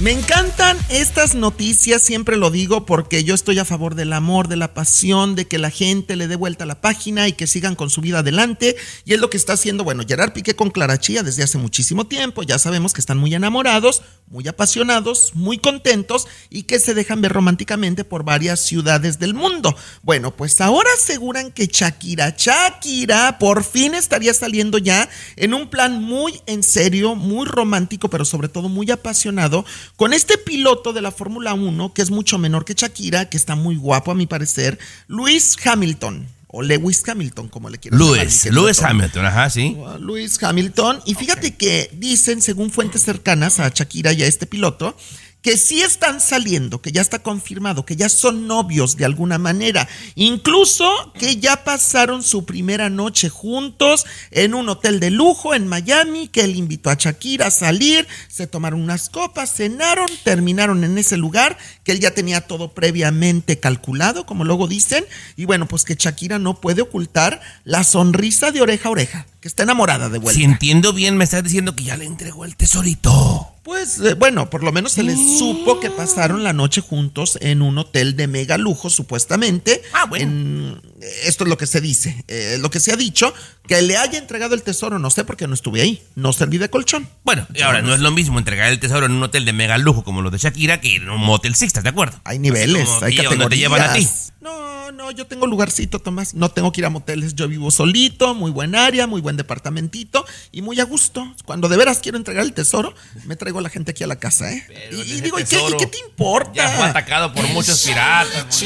Me encantan estas noticias, siempre lo digo, porque yo estoy a favor del amor, de la pasión, de que la gente le dé vuelta a la página y que sigan con su vida adelante. Y es lo que está haciendo, bueno, Gerard Piqué con Clara Chía desde hace muchísimo tiempo. Ya sabemos que están muy enamorados, muy apasionados, muy contentos y que se dejan ver románticamente por varias ciudades del mundo. Bueno, pues ahora aseguran que Shakira, Shakira, por fin estaría saliendo ya en un plan muy en serio, muy romántico, pero sobre todo muy apasionado con este piloto de la Fórmula 1, que es mucho menor que Shakira, que está muy guapo a mi parecer, Luis Hamilton. O Lewis Hamilton, como le quieran llamar, querido Luis Tom. Hamilton, ajá, sí. Luis Hamilton. Y fíjate que dicen, según fuentes cercanas a Shakira y a este piloto, que sí están saliendo, que ya está confirmado, que ya son novios de alguna manera, incluso que ya pasaron su primera noche juntos en un hotel de lujo en Miami, que él invitó a Shakira a salir, se tomaron unas copas, cenaron, terminaron en ese lugar, que él ya tenía todo previamente calculado, como luego dicen, y bueno, pues que Shakira no puede ocultar la sonrisa de oreja a oreja, que está enamorada de vuelta. Si entiendo bien, me estás diciendo que ya le entregó el tesorito. Pues eh, bueno, por lo menos se les supo que pasaron la noche juntos en un hotel de mega lujo, supuestamente. Ah, bueno. En- esto es lo que se dice, eh, lo que se ha dicho, que le haya entregado el tesoro, no sé porque no estuve ahí, no serví de colchón. Bueno, y ahora no es lo mismo entregar el tesoro en un hotel de mega lujo como los de Shakira que en un motel Six, ¿estás de acuerdo? Hay niveles, hay donde te llevan a ti. categorías. No, no, yo tengo lugarcito, Tomás. No tengo que ir a moteles. Yo vivo solito, muy buen área, muy buen departamentito y muy a gusto. Cuando de veras quiero entregar el tesoro, me traigo a la gente aquí a la casa, ¿eh? Y, digo, ¿y qué, ¿y qué te importa? Ya fue atacado por muchos piratas.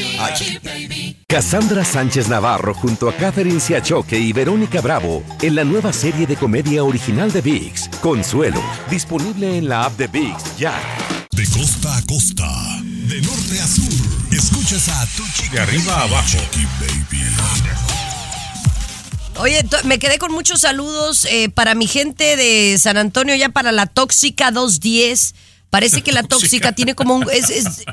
Cassandra Sánchez Navarro junto a Catherine Siachoque y Verónica Bravo en la nueva serie de comedia original de VIX, Consuelo, disponible en la app de VIX ya. De costa a costa, de norte a sur, escuchas a Tu Chiqui De arriba a abajo. Baby. Oye, me quedé con muchos saludos eh, para mi gente de San Antonio, ya para la Tóxica 210. Parece que la tóxica tiene como un. es- es-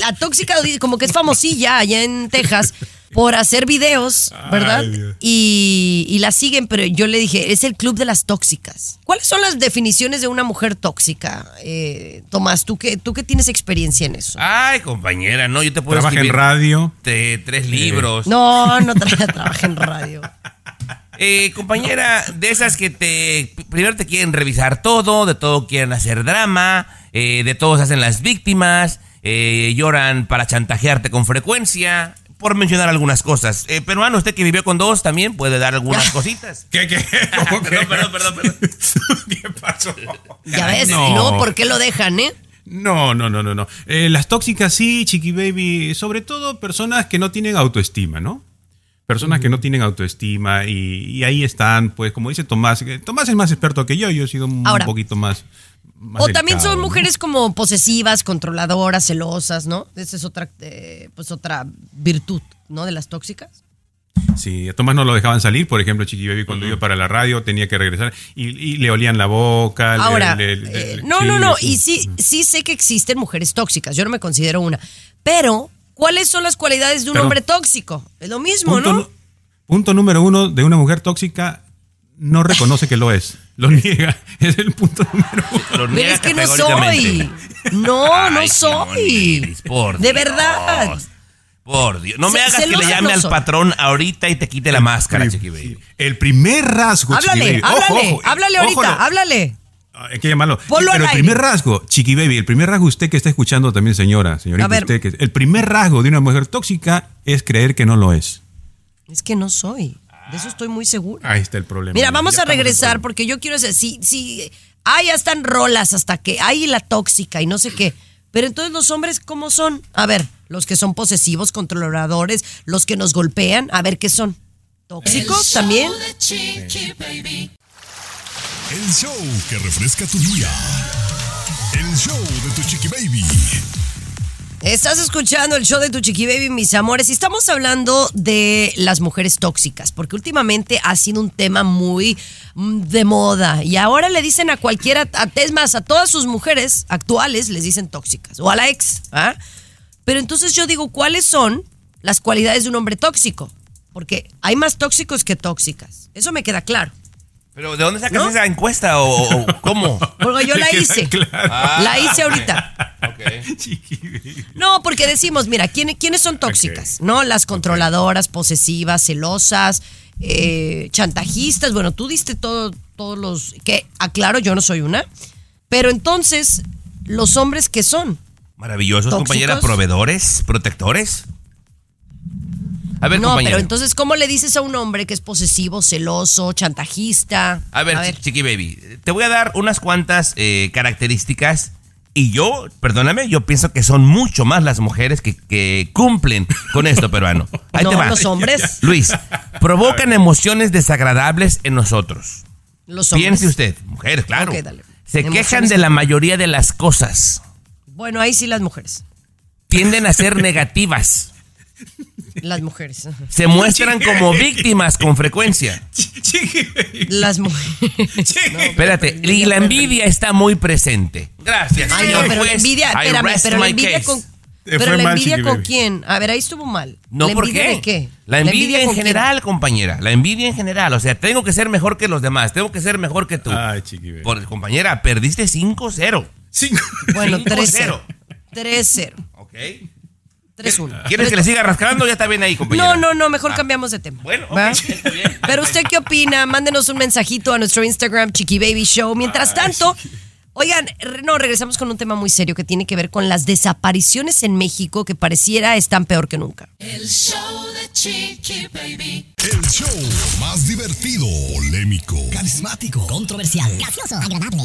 la tóxica como que es famosilla allá en Texas por hacer videos, ¿verdad? Ay, y, y la siguen, pero yo le dije, es el club de las tóxicas. ¿Cuáles son las definiciones de una mujer tóxica? Eh, Tomás, ¿tú que, tú que tienes experiencia en eso. Ay, compañera, no, yo te puedo Trabaja en radio. de tres libros. No, no tra- trabaja en radio. Eh, compañera, de esas que te primero te quieren revisar todo, de todo quieren hacer drama, eh, de todos hacen las víctimas, eh, lloran para chantajearte con frecuencia, por mencionar algunas cosas. Eh, peruano, usted que vivió con dos también puede dar algunas cositas. ¿Qué, qué? ¿Cómo que? Perdón, perdón, perdón, perdón. ¿Qué pasó? Ya ves, No. luego, ¿por qué lo dejan, eh? No, no, no, no, no. Eh, las tóxicas sí, Chiqui Baby, sobre todo personas que no tienen autoestima, ¿no? Personas que no tienen autoestima y, y ahí están, pues, como dice Tomás, Tomás es más experto que yo, yo he sido un Ahora, poquito más... más O también son ¿no? mujeres como posesivas, controladoras, celosas, ¿no? Esa es otra, eh, pues otra virtud, ¿no? De las tóxicas. Sí, a Tomás no lo dejaban salir, por ejemplo, Chiqui Baby cuando iba para la radio tenía que regresar y, y le olían la boca. Ahora, le- le- eh, le- no, sí, no, no, sí. y sí, sí sé que existen mujeres tóxicas, yo no me considero una, pero ¿cuáles son las cualidades de un hombre tóxico? Es lo mismo, Punto, ¿no? punto número uno de una mujer tóxica no reconoce que lo es, lo niega, es el punto número uno. Lo Pero niega es que no soy. No, Ay, no soy. Simonis, por De Dios. verdad. Por Dios. No me hagas que le llame no al patrón ahorita y te quite la máscara, Chiqui Baby. El primer rasgo, Chiqui Háblale, Baby. Ojo, háblale, ojo, háblale ojo, ahorita, háblale. Ah, Hay que llamarlo. Ponlo Pero el aire. primer rasgo, Chiqui Baby, el primer rasgo usted que está escuchando también, señora, señorita, usted que el primer rasgo de una mujer tóxica es creer que no lo es. Es que no soy. De eso estoy muy segura. Ahí está el problema. Mira, Ya vamos a regresar porque yo quiero decir, sí, sí, ah, ya están rolas hasta que hay la tóxica y no sé qué. Pero entonces los hombres, ¿cómo son? A ver, los que son posesivos, controladores, los que nos golpean, a ver qué son. ¿Tóxicos también? Show de Chiqui Baby. El show que refresca tu día. El show de tu chiqui baby. Estás escuchando el show de tu chiqui baby, mis amores, y estamos hablando de las mujeres tóxicas, porque últimamente ha sido un tema muy mm, de moda. Y ahora le dicen a cualquiera, a, es más, a todas sus mujeres actuales les dicen tóxicas, o a la ex. ¿ah? Pero entonces yo digo, ¿cuáles son las cualidades de un hombre tóxico? Porque hay más tóxicos que tóxicas. Eso me queda claro. ¿Pero de dónde sacas esa encuesta o, o cómo? Porque yo la hice. Ah. La hice ahorita. No, porque decimos, mira, ¿quién- ¿quiénes son tóxicas? ¿No? Las controladoras, posesivas, celosas, eh, chantajistas. Bueno, tú diste todo, todos los. Que aclaro, yo no soy una. Pero entonces, ¿los hombres qué son? Maravillosos, ¿Tóxicos? compañera. Proveedores, protectores. A ver, no, pero entonces, ¿cómo le dices a un hombre que es posesivo, celoso, chantajista? A ver, Chiqui Baby, te voy a dar unas cuantas eh, características y yo, perdóname, yo pienso que son mucho más las mujeres que, que cumplen con esto, peruano. Ahí No, te va. los hombres. Luis, provocan emociones desagradables en nosotros. Los hombres. Piense usted, mujeres, claro. Dale. Se Emociones quejan de la mayoría de las cosas. Bueno, ahí sí las mujeres. Tienden a ser negativas. Las mujeres. Se muestran como víctimas con frecuencia. Las mujeres. Espérate, y la envidia está muy presente. Gracias, Ay, no, pero la envidia, espérame, pero la envidia con. Te Pero la envidia Chiqui con Baby. quién? A ver, ahí estuvo mal. No, ¿La ¿por envidia qué? de qué? La envidia, en con quién? general, compañera. La envidia en general. O sea, tengo que ser mejor que los demás. Tengo que ser mejor que tú. Ay, Chiqui Baby. Por, compañera, perdiste 5-0. Cinco. Bueno, 5-0. 3-0. 3-0. ¿Ok? 3-1. ¿Quieres que le siga rascando? Ya está bien ahí, compañera. No, no, no, mejor Ah. cambiamos de tema. Bueno, ok, ¿Va? está bien. Pero usted qué opina? Mándenos un mensajito a nuestro Instagram, Chiqui Baby Show. Mientras tanto, oigan, no, regresamos con un tema muy serio que tiene que ver con las desapariciones en México que pareciera están peor que nunca. El show de Chiqui Baby. El show más divertido, polémico, Carismático. Controversial. Gracioso. Agradable.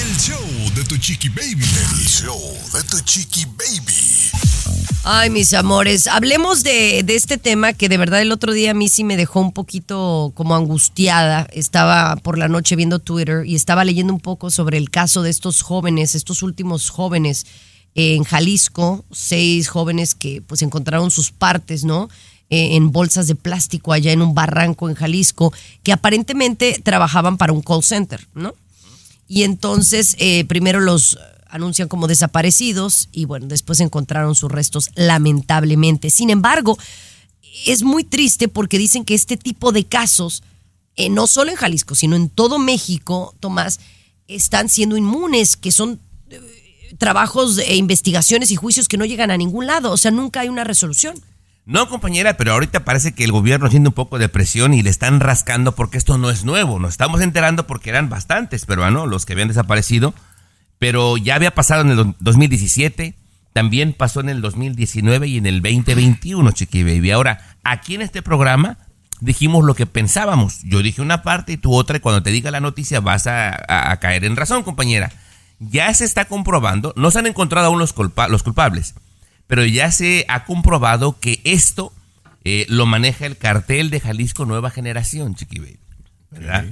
el show de tu chiqui baby. El show de tu chiqui baby. Ay, mis amores, hablemos de, de este tema que de verdad el otro día a mí sí me dejó un poquito como angustiada. Estaba por la noche viendo Twitter y estaba leyendo un poco sobre el caso de estos jóvenes, estos últimos jóvenes en Jalisco, seis jóvenes que pues encontraron sus partes, ¿no? Eh, en bolsas de plástico allá en un barranco en Jalisco, que aparentemente trabajaban para un call center, ¿no? Y entonces eh, primero los anuncian como desaparecidos y bueno, después encontraron sus restos lamentablemente. Sin embargo, es muy triste porque dicen que este tipo de casos, eh, no solo en Jalisco, sino en todo México, Tomás, están siendo inmunes, que son eh, trabajos e investigaciones y juicios que no llegan a ningún lado, o sea, nunca hay una resolución. No, compañera, pero ahorita parece que el gobierno haciendo un poco de presión y le están rascando porque esto no es nuevo. Nos estamos enterando porque eran bastantes peruanos los que habían desaparecido, pero ya había pasado en el do- 2017, también pasó en el 2019 y en el 2021, Chiqui Baby. Ahora, aquí en este programa dijimos lo que pensábamos. Yo dije una parte y tú otra, y cuando te diga la noticia vas a, a- a caer en razón, compañera. Ya se está comprobando, no se han encontrado aún los, culpa- los culpables, pero ya se ha comprobado que esto eh, lo maneja el cartel de Jalisco Nueva Generación, Chiqui Baby. ¿verdad?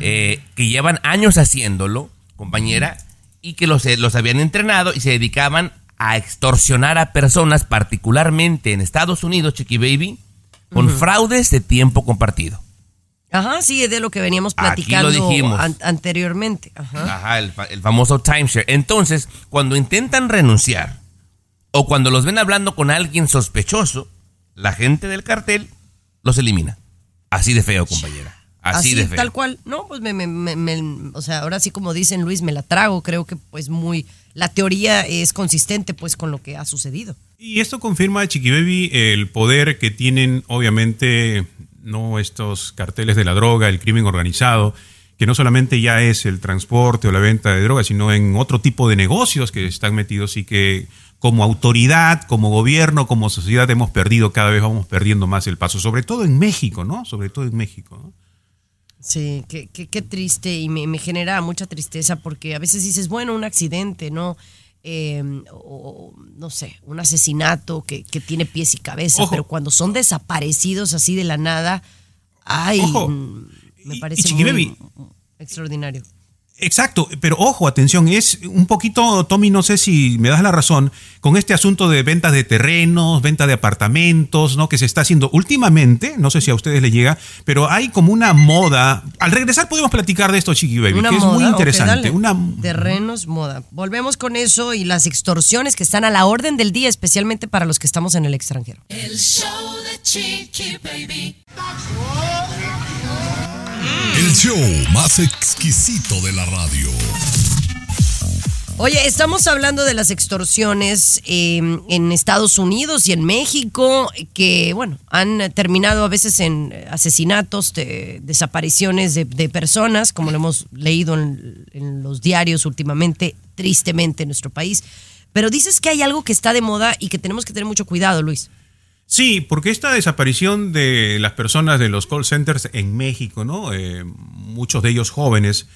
Eh, que llevan años haciéndolo, compañera, y que los, eh, los habían entrenado y se dedicaban a extorsionar a personas, particularmente en Estados Unidos, Chiqui Baby, con fraudes de tiempo compartido. Ajá, sí, es de lo que veníamos Aquí lo platicando dijimos. an- anteriormente. Ajá. Ajá, el, fa- el famoso timeshare. Entonces, cuando intentan renunciar o cuando los ven hablando con alguien sospechoso, la gente del cartel los elimina. Así de feo, compañera. Así, de feo. tal cual. No, pues me, me- me- me- o sea, ahora sí como dicen Luis, me la trago. Creo que pues muy, la teoría es consistente pues con lo que ha sucedido. Y esto confirma, Chiqui Baby, el poder que tienen, obviamente, no estos carteles de la droga, el crimen organizado, que no solamente ya es el transporte o la venta de drogas, sino en otro tipo de negocios que están metidos y que como autoridad, como gobierno, como sociedad hemos perdido, cada vez vamos perdiendo más el paso, sobre todo en México, ¿no? Sobre todo en México, ¿no? Sí, qué, qué, qué triste y me, me genera mucha tristeza porque a veces dices, bueno, un accidente, ¿no? Eh, o, no sé, un asesinato que, que tiene pies y cabeza, Ojo. pero cuando son desaparecidos así de la nada, ay, Ojo. me parece y muy extraordinario. Exacto, pero ojo, atención, es un poquito, Tommy, no sé si me das la razón, con este asunto de ventas de terrenos, venta de apartamentos, ¿no? Que se está haciendo últimamente, no sé si a ustedes les llega, pero hay como una moda. Al regresar podemos platicar de esto, Chiqui Baby, Una que es moda, muy interesante. una Terrenos, moda. Volvemos con eso y las extorsiones que están a la orden del día, especialmente para los que estamos en el extranjero. El show de Chiqui Baby. El show más exquisito de la radio. Oye, estamos hablando de las extorsiones eh, en Estados Unidos y en México, que, bueno, han terminado a veces en asesinatos, de- desapariciones de, personas, como lo hemos leído en los diarios últimamente, tristemente en nuestro país. Pero dices que hay algo que está de moda y que tenemos que tener mucho cuidado, Luis. Sí, porque esta desaparición de las personas de los call centers en México, ¿no? Eh, muchos de ellos jóvenes,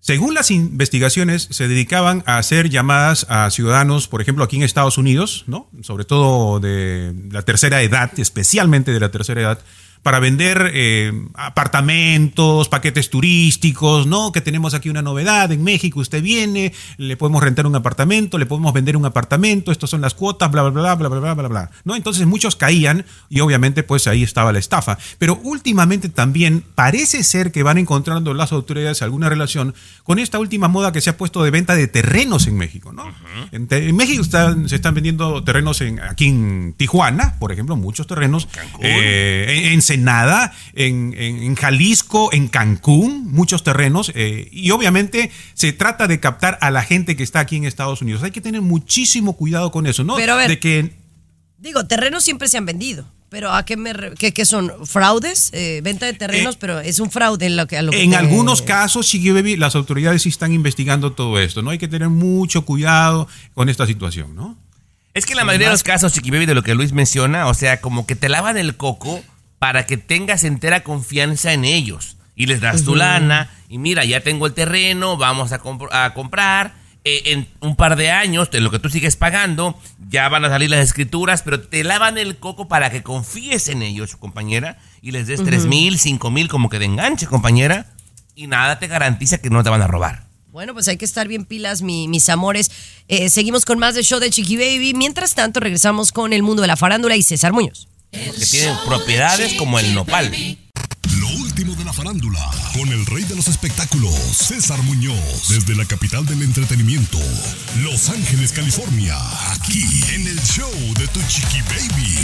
según las investigaciones, se dedicaban a hacer llamadas a ciudadanos, por ejemplo, aquí en Estados Unidos, ¿no? Sobre todo de la tercera edad, especialmente de la tercera edad, para vender eh, apartamentos, paquetes turísticos, ¿no? Que tenemos aquí una novedad en México, usted viene, le podemos rentar un apartamento, le podemos vender un apartamento, estas son las cuotas, bla, bla, bla, bla, bla, bla, bla, bla, ¿no? Entonces muchos caían y obviamente pues ahí estaba la estafa. Pero últimamente también parece ser que van encontrando las autoridades alguna relación con esta última moda que se ha puesto de venta de terrenos en México, ¿no? en, México están- se están vendiendo terrenos en, aquí en Tijuana, por ejemplo, muchos terrenos. eh, en Ensenada, en, en- en Jalisco, en Cancún, muchos terrenos. eh, y obviamente se trata de captar a la gente que está aquí en Estados Unidos. Hay que tener muchísimo cuidado con eso, ¿no? Pero a ver. De que Digo, terrenos siempre se han vendido. Pero ¿a qué me qué, qué son? ¿Fraudes? Eh, venta de terrenos, pero es un fraude en lo que, a lo que En te- algunos casos, Chiqui Baby, las autoridades sí están investigando todo esto, ¿no? Hay que tener mucho cuidado con esta situación, ¿no? Es que en la mayoría de los casos, Chiqui Baby, de lo que Luis menciona, o sea, como que te lavan el coco para que tengas entera confianza en ellos. Y les das tu lana, y mira, ya tengo el terreno, vamos a, compr- a comprar. eh, en un par de años, de lo que tú sigues pagando, ya van a salir las escrituras, pero te lavan el coco para que confíes en ellos, compañera, y les des tres mil, cinco mil como que de enganche, compañera, y nada te garantiza que no te van a robar. Bueno, pues hay que estar bien pilas, mi- mis amores. Eh, seguimos con más de show de Chiqui Baby. Mientras tanto, regresamos con el mundo de la farándula y César Muñoz. Que tienen propiedades como el nopal. Lo último de la farándula, con el rey de los espectáculos, César Muñoz, desde la capital del entretenimiento, Los Ángeles, California, aquí en el show de Tu Chiqui Baby.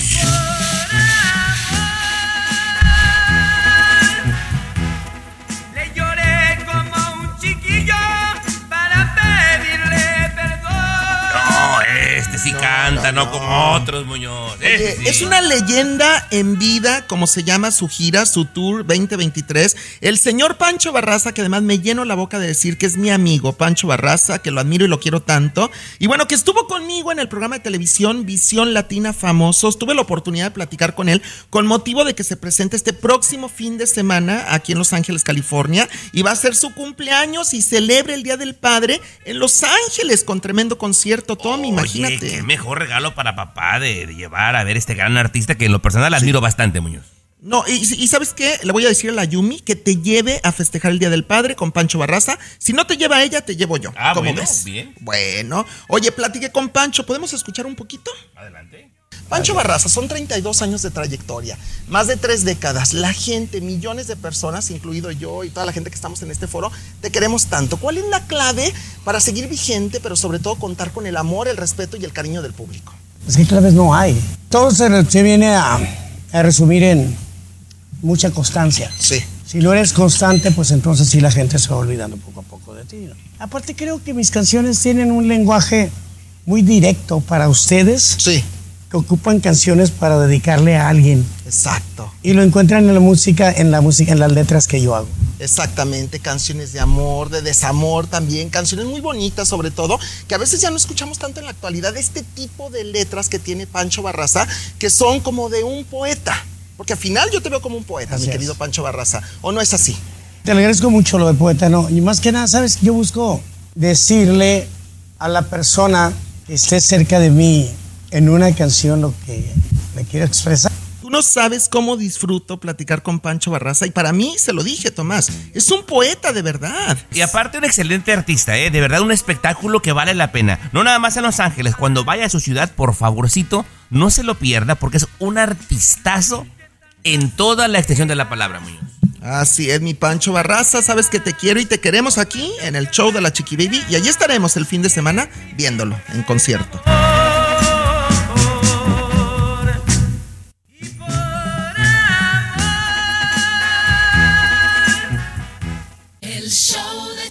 Este sí canta, no, como otros, Muñoz. Oye, sí. Es una leyenda en vida, como se llama su gira, su tour 2023. El señor Pancho Barraza, que además me lleno la boca de decir que es mi amigo Pancho Barraza, que lo admiro y lo quiero tanto. Y bueno, que estuvo conmigo en el programa de televisión Visión Latina Famosos. Tuve la oportunidad de platicar con él con motivo de que se presente este próximo fin de semana aquí en Los Ángeles, California. Y va a ser su cumpleaños y celebra el Día del Padre en Los Ángeles con tremendo concierto, Tommy, imagínate. Qué mejor regalo para papá de, de llevar a ver este gran artista que en lo personal admiro bastante, Muñoz. No, y, y ¿sabes qué? Le voy a decir a la Yumi que te lleve a festejar el Día del Padre con Pancho Barraza. Si no te lleva a ella, te llevo yo. Ah, ¿Cómo bueno, ves? bien. Bueno, oye, platiqué con Pancho. ¿Podemos escuchar un poquito? Adelante. Pancho Barraza, son 32 años de trayectoria, más de tres décadas. La gente, millones de personas, incluido yo y toda la gente que estamos en este foro, te queremos tanto. ¿Cuál es la clave para seguir vigente, pero sobre todo contar con el amor, el respeto y el cariño del público? Es que claves no hay. Todo se, se viene a, a resumir en mucha constancia. Sí. Si no eres constante, pues entonces sí la gente se va olvidando poco a poco de ti. ¿no? Aparte creo que mis canciones tienen un lenguaje muy directo para ustedes. Sí. Que ocupan canciones para dedicarle a alguien. Exacto. Y lo encuentran en la música, en la música, en las letras que yo hago. Exactamente, canciones de amor, de desamor también, canciones muy bonitas sobre todo, que a veces ya no escuchamos tanto en la actualidad, este tipo de letras que tiene Pancho Barraza, que son como de un poeta, porque al final yo te veo como un poeta, Así mi es. querido Pancho Barraza, ¿o no es así? Te agradezco mucho lo de poeta, ¿no? Y más que nada, ¿sabes? Yo busco decirle a la persona que esté cerca de mí en una canción lo que me quiero expresar. Tú no sabes cómo disfruto platicar con Pancho Barraza y para mí, se lo dije, Tomás, es un poeta de verdad. Y aparte un excelente artista, ¿eh? De verdad un espectáculo que vale la pena. No nada más en Los Ángeles, cuando vaya a su ciudad, por favorcito, no se lo pierda porque es un artistazo en toda la extensión de la palabra, Muñoz. Así es, mi Pancho Barraza, sabes que te quiero y te queremos aquí en el show de la Chiqui Baby y allí estaremos el fin de semana viéndolo en concierto.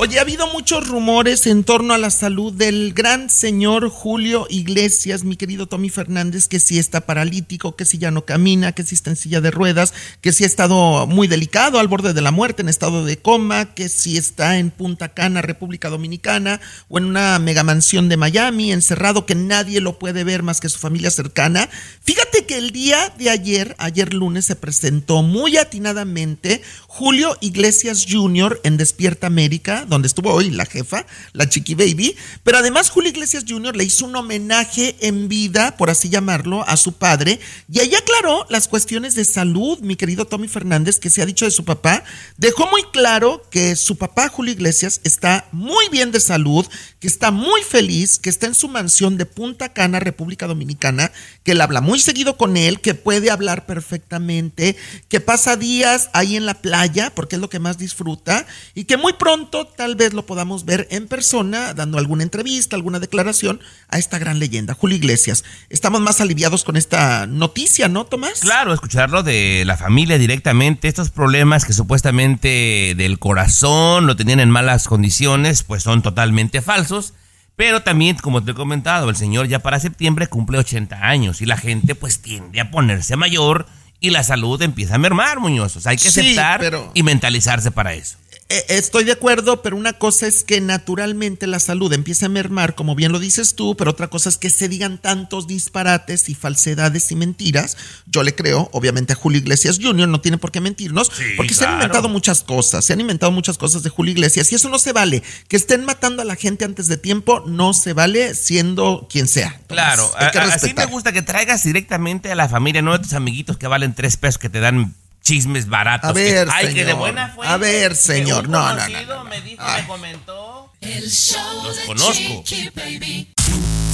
Oye, ha habido muchos rumores en torno a la salud del gran señor Julio Iglesias, mi querido Tommy Fernández, que si está paralítico, que si ya no camina, que si está en silla de ruedas, que si ha estado muy delicado, al borde de la muerte, en estado de coma, que si está en Punta Cana, República Dominicana, o en una megamansión de Miami, encerrado, que nadie lo puede ver más que su familia cercana. Fíjate que el día de ayer, ayer lunes, se presentó muy atinadamente Julio Iglesias Jr. en Despierta América, donde estuvo hoy la jefa, la Chiqui Baby, pero además Julio Iglesias Jr. le hizo un homenaje en vida, por así llamarlo, a su padre, y ahí aclaró las cuestiones de salud, mi querido Tommy Fernández, que se ha dicho de su papá, dejó muy claro que su papá Julio Iglesias está muy bien de salud, que está muy feliz, que está en su mansión de Punta Cana, República Dominicana, que él habla muy seguido con él, que puede hablar perfectamente, que pasa días ahí en la playa, porque es lo que más disfruta, y que muy pronto tal vez lo podamos ver en persona, dando alguna entrevista, alguna declaración a esta gran leyenda, Julio Iglesias. Estamos más aliviados con esta noticia, ¿no, Tomás? Claro, escucharlo de la familia directamente, estos problemas que supuestamente del corazón lo tenían en malas condiciones, pues son totalmente falsos. Pero también, como te he comentado, el señor ya para septiembre cumple 80 años y la gente pues tiende a ponerse mayor y la salud empieza a mermar, Muñoz. O sea, hay que Sí, aceptar pero- y mentalizarse para eso. Eh, Estoy de acuerdo, pero una cosa es que naturalmente la salud empieza a mermar, como bien lo dices tú, pero otra cosa es que se digan tantos disparates y falsedades y mentiras. Yo le creo, obviamente, a Julio Iglesias Jr., no tiene por qué mentirnos, porque se han inventado muchas cosas, se han inventado muchas cosas de Julio Iglesias y eso no se vale. Que estén matando a la gente antes de tiempo no se vale siendo quien sea. Claro, a- a- así me gusta que traigas directamente a la familia, no de tus amiguitos que valen tres pesos que te dan chismes baratos. A ver, que, ay, que de señor. buena fuente, A ver, que señor. un No, no, no, me dijo, me comentó. El show Los conozco. Chiqui Baby.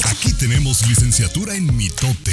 Aquí tenemos licenciatura en mitote.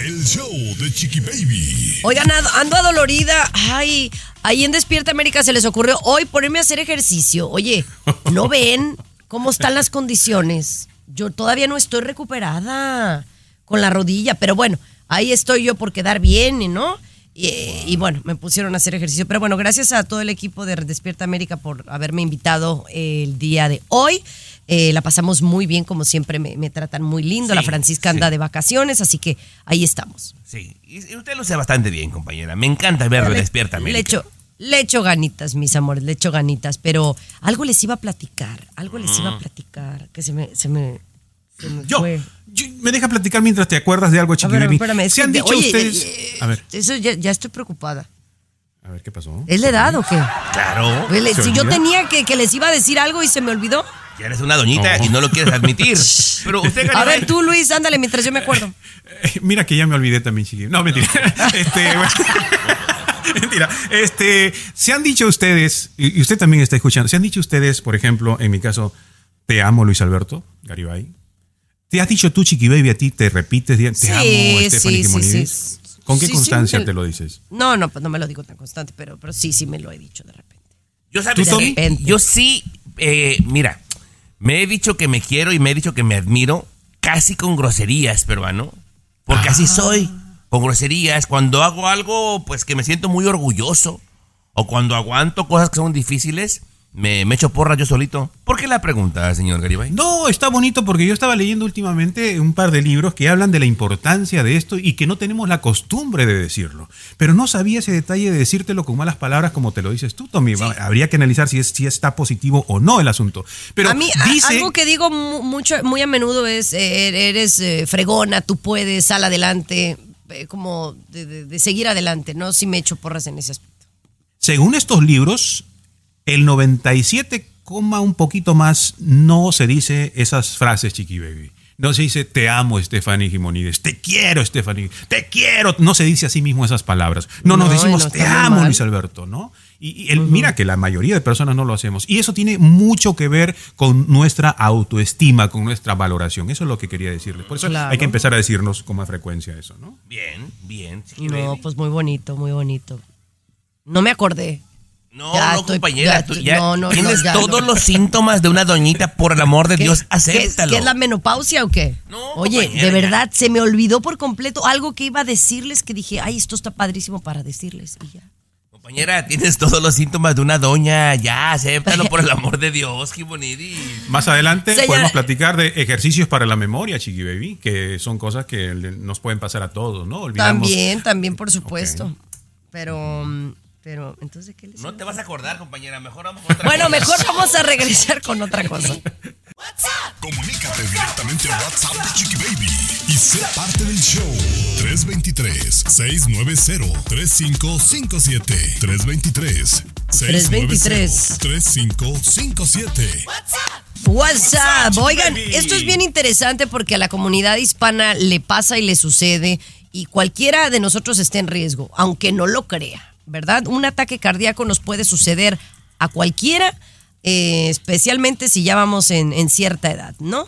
El show de Chiqui Baby. Oigan, ando ando adolorida. Ay, ahí en Despierta América se les ocurrió hoy ponerme a hacer ejercicio. Oye, ¿no ven cómo están las condiciones? Yo todavía no estoy recuperada con la rodilla, pero bueno, ahí estoy yo por quedar bien, ¿no? Y, y bueno, me pusieron a hacer ejercicio. Pero bueno, gracias a todo el equipo de Despierta América por haberme invitado el día de hoy. Eh, la pasamos muy bien, como siempre me, me tratan muy lindo. la Francisca anda sí. de vacaciones, así que ahí estamos. Sí, y usted lo sabe bastante bien, compañera. Me encanta verlo Le- despierta, América. Le echo, le echo ganitas, mis amores, le echo ganitas, pero algo les iba a platicar, algo les iba a platicar, que se me, se me Yo, fue. yo- me deja platicar mientras te acuerdas de algo, A Chiqui ver, Baby. espérame, es ¿Se han dicho oye, ustedes? eh, A ver, Eso ya, ya estoy preocupada. a ver, ¿qué pasó? ¿Es la edad o qué? Claro. Oye, le- ¿Se si yo tenía que, que les iba a decir algo y se me olvidó. Ya eres una doñita No. y no lo quieres admitir. Pero usted, A ver, tú, Luis, ándale mientras yo me acuerdo. Eh, Mira que ya me olvidé también, Chiqui. No, mentira. este, bueno. mentira. Este, se han dicho ustedes, y y usted también está escuchando, se han dicho ustedes, por ejemplo, en mi caso, te amo, Luis Alberto, Garibay. ¿Te has dicho tú, Chiqui Baby, a ti? ¿Te repites? Te Sí, amo, Stephanie sí, sí, Gimonides? sí. ¿Con qué Sí, sí, constancia me- te lo dices? No, no, pues no me lo digo tan constante, pero, pero sí, sí me lo he dicho de repente. yo sabes. Tommy? repente. yo sí, eh, mira, me he dicho que me quiero y me he dicho que me admiro casi con groserías, peruano. Porque así soy, con groserías. Cuando hago algo, pues que me siento muy orgulloso. O cuando aguanto cosas que son difíciles, me, me echo porras yo solito. ¿Por qué la pregunta, señor Garibay? No, está bonito porque yo estaba leyendo últimamente un par de libros que hablan de la importancia de esto y que no tenemos la costumbre de decirlo. Pero no sabía ese detalle de decírtelo con malas palabras como te lo dices tú, Tommy. Habría que analizar si, es, si está positivo o no el asunto. Pero a mí dice... algo que digo mu- mucho, muy a menudo es, eh, eres eh, fregona, tú puedes, sal adelante. eh, como de, de- de seguir adelante, ¿no? Sí me echo porras en ese aspecto. Según estos libros, el 97, coma un poquito más, no se dice esas frases, Chiqui Baby. No se dice te amo, Stephanie Gimonides, te quiero, Stephanie, te quiero. No se dice así mismo esas palabras. No, nos No, y decimos no te amo, mal. Luis Alberto, ¿no? Y, y el- mira que la mayoría de personas no lo hacemos. Y eso tiene mucho que ver con nuestra autoestima, con nuestra valoración. Eso es lo que quería decirles. Por eso Claro. hay que empezar a decirnos con más frecuencia eso, ¿no? Bien, bien. Chiqui No, pues muy bonito, muy bonito. No me acordé. No, Ya no, estoy- compañera. ya tú estoy- ya no, no, tienes no, ya, todos no. los síntomas de una doñita, por el amor de ¿Qué- Dios, qué acéptalo. ¿Qué es la menopausia o qué? Oye, de ya. verdad, se me olvidó por completo algo que iba a decirles que dije, ay, esto está padrísimo para decirles. Y ya. Compañera, tienes todos los síntomas de una doña. Ya, acéptalo, por el amor de Dios, Gibonidis. Más adelante Señora- podemos platicar de ejercicios para la memoria, Chiqui Baby, que son cosas que nos pueden pasar a todos, ¿no? Olvidamos. También, también, por supuesto. Pero, mm, pero, entonces, ¿qué les No te vas a acordar, compañera. Mejor vamos a otra Bueno, cosa. mejor vamos a regresar con otra cosa. Comunícate directamente a WhatsApp de Chiqui Baby y sé parte del show. 323-690-3557. 323-690-3557. WhatsApp. Oigan, esto es bien interesante porque a la comunidad hispana le pasa y le sucede y cualquiera de nosotros está en riesgo, aunque no lo crea, ¿verdad? Un ataque cardíaco nos puede suceder a cualquiera, eh, especialmente si ya vamos en, cierta edad, ¿no?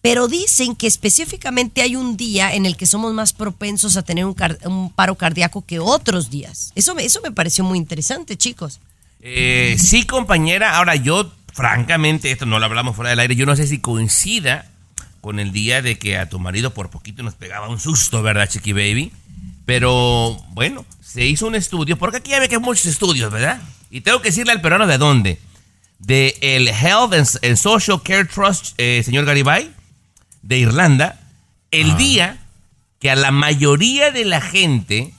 Pero dicen que específicamente hay un día en el que somos más propensos a tener un, un paro cardíaco que otros días. Eso, me- eso me pareció muy interesante, chicos. Eh, sí, compañera. Ahora, yo, francamente, esto no lo hablamos fuera del aire. Yo no sé si coincida con el día de que a tu marido por poquito nos pegaba un susto, ¿verdad, Chiqui Baby? Pero, bueno, se hizo un estudio, porque aquí ya ve que hay muchos estudios, ¿verdad? Y tengo que decirle al peruano de dónde. De el Health and, and Social Care Trust, eh, señor Garibay, de Irlanda, el día que a la mayoría de la gente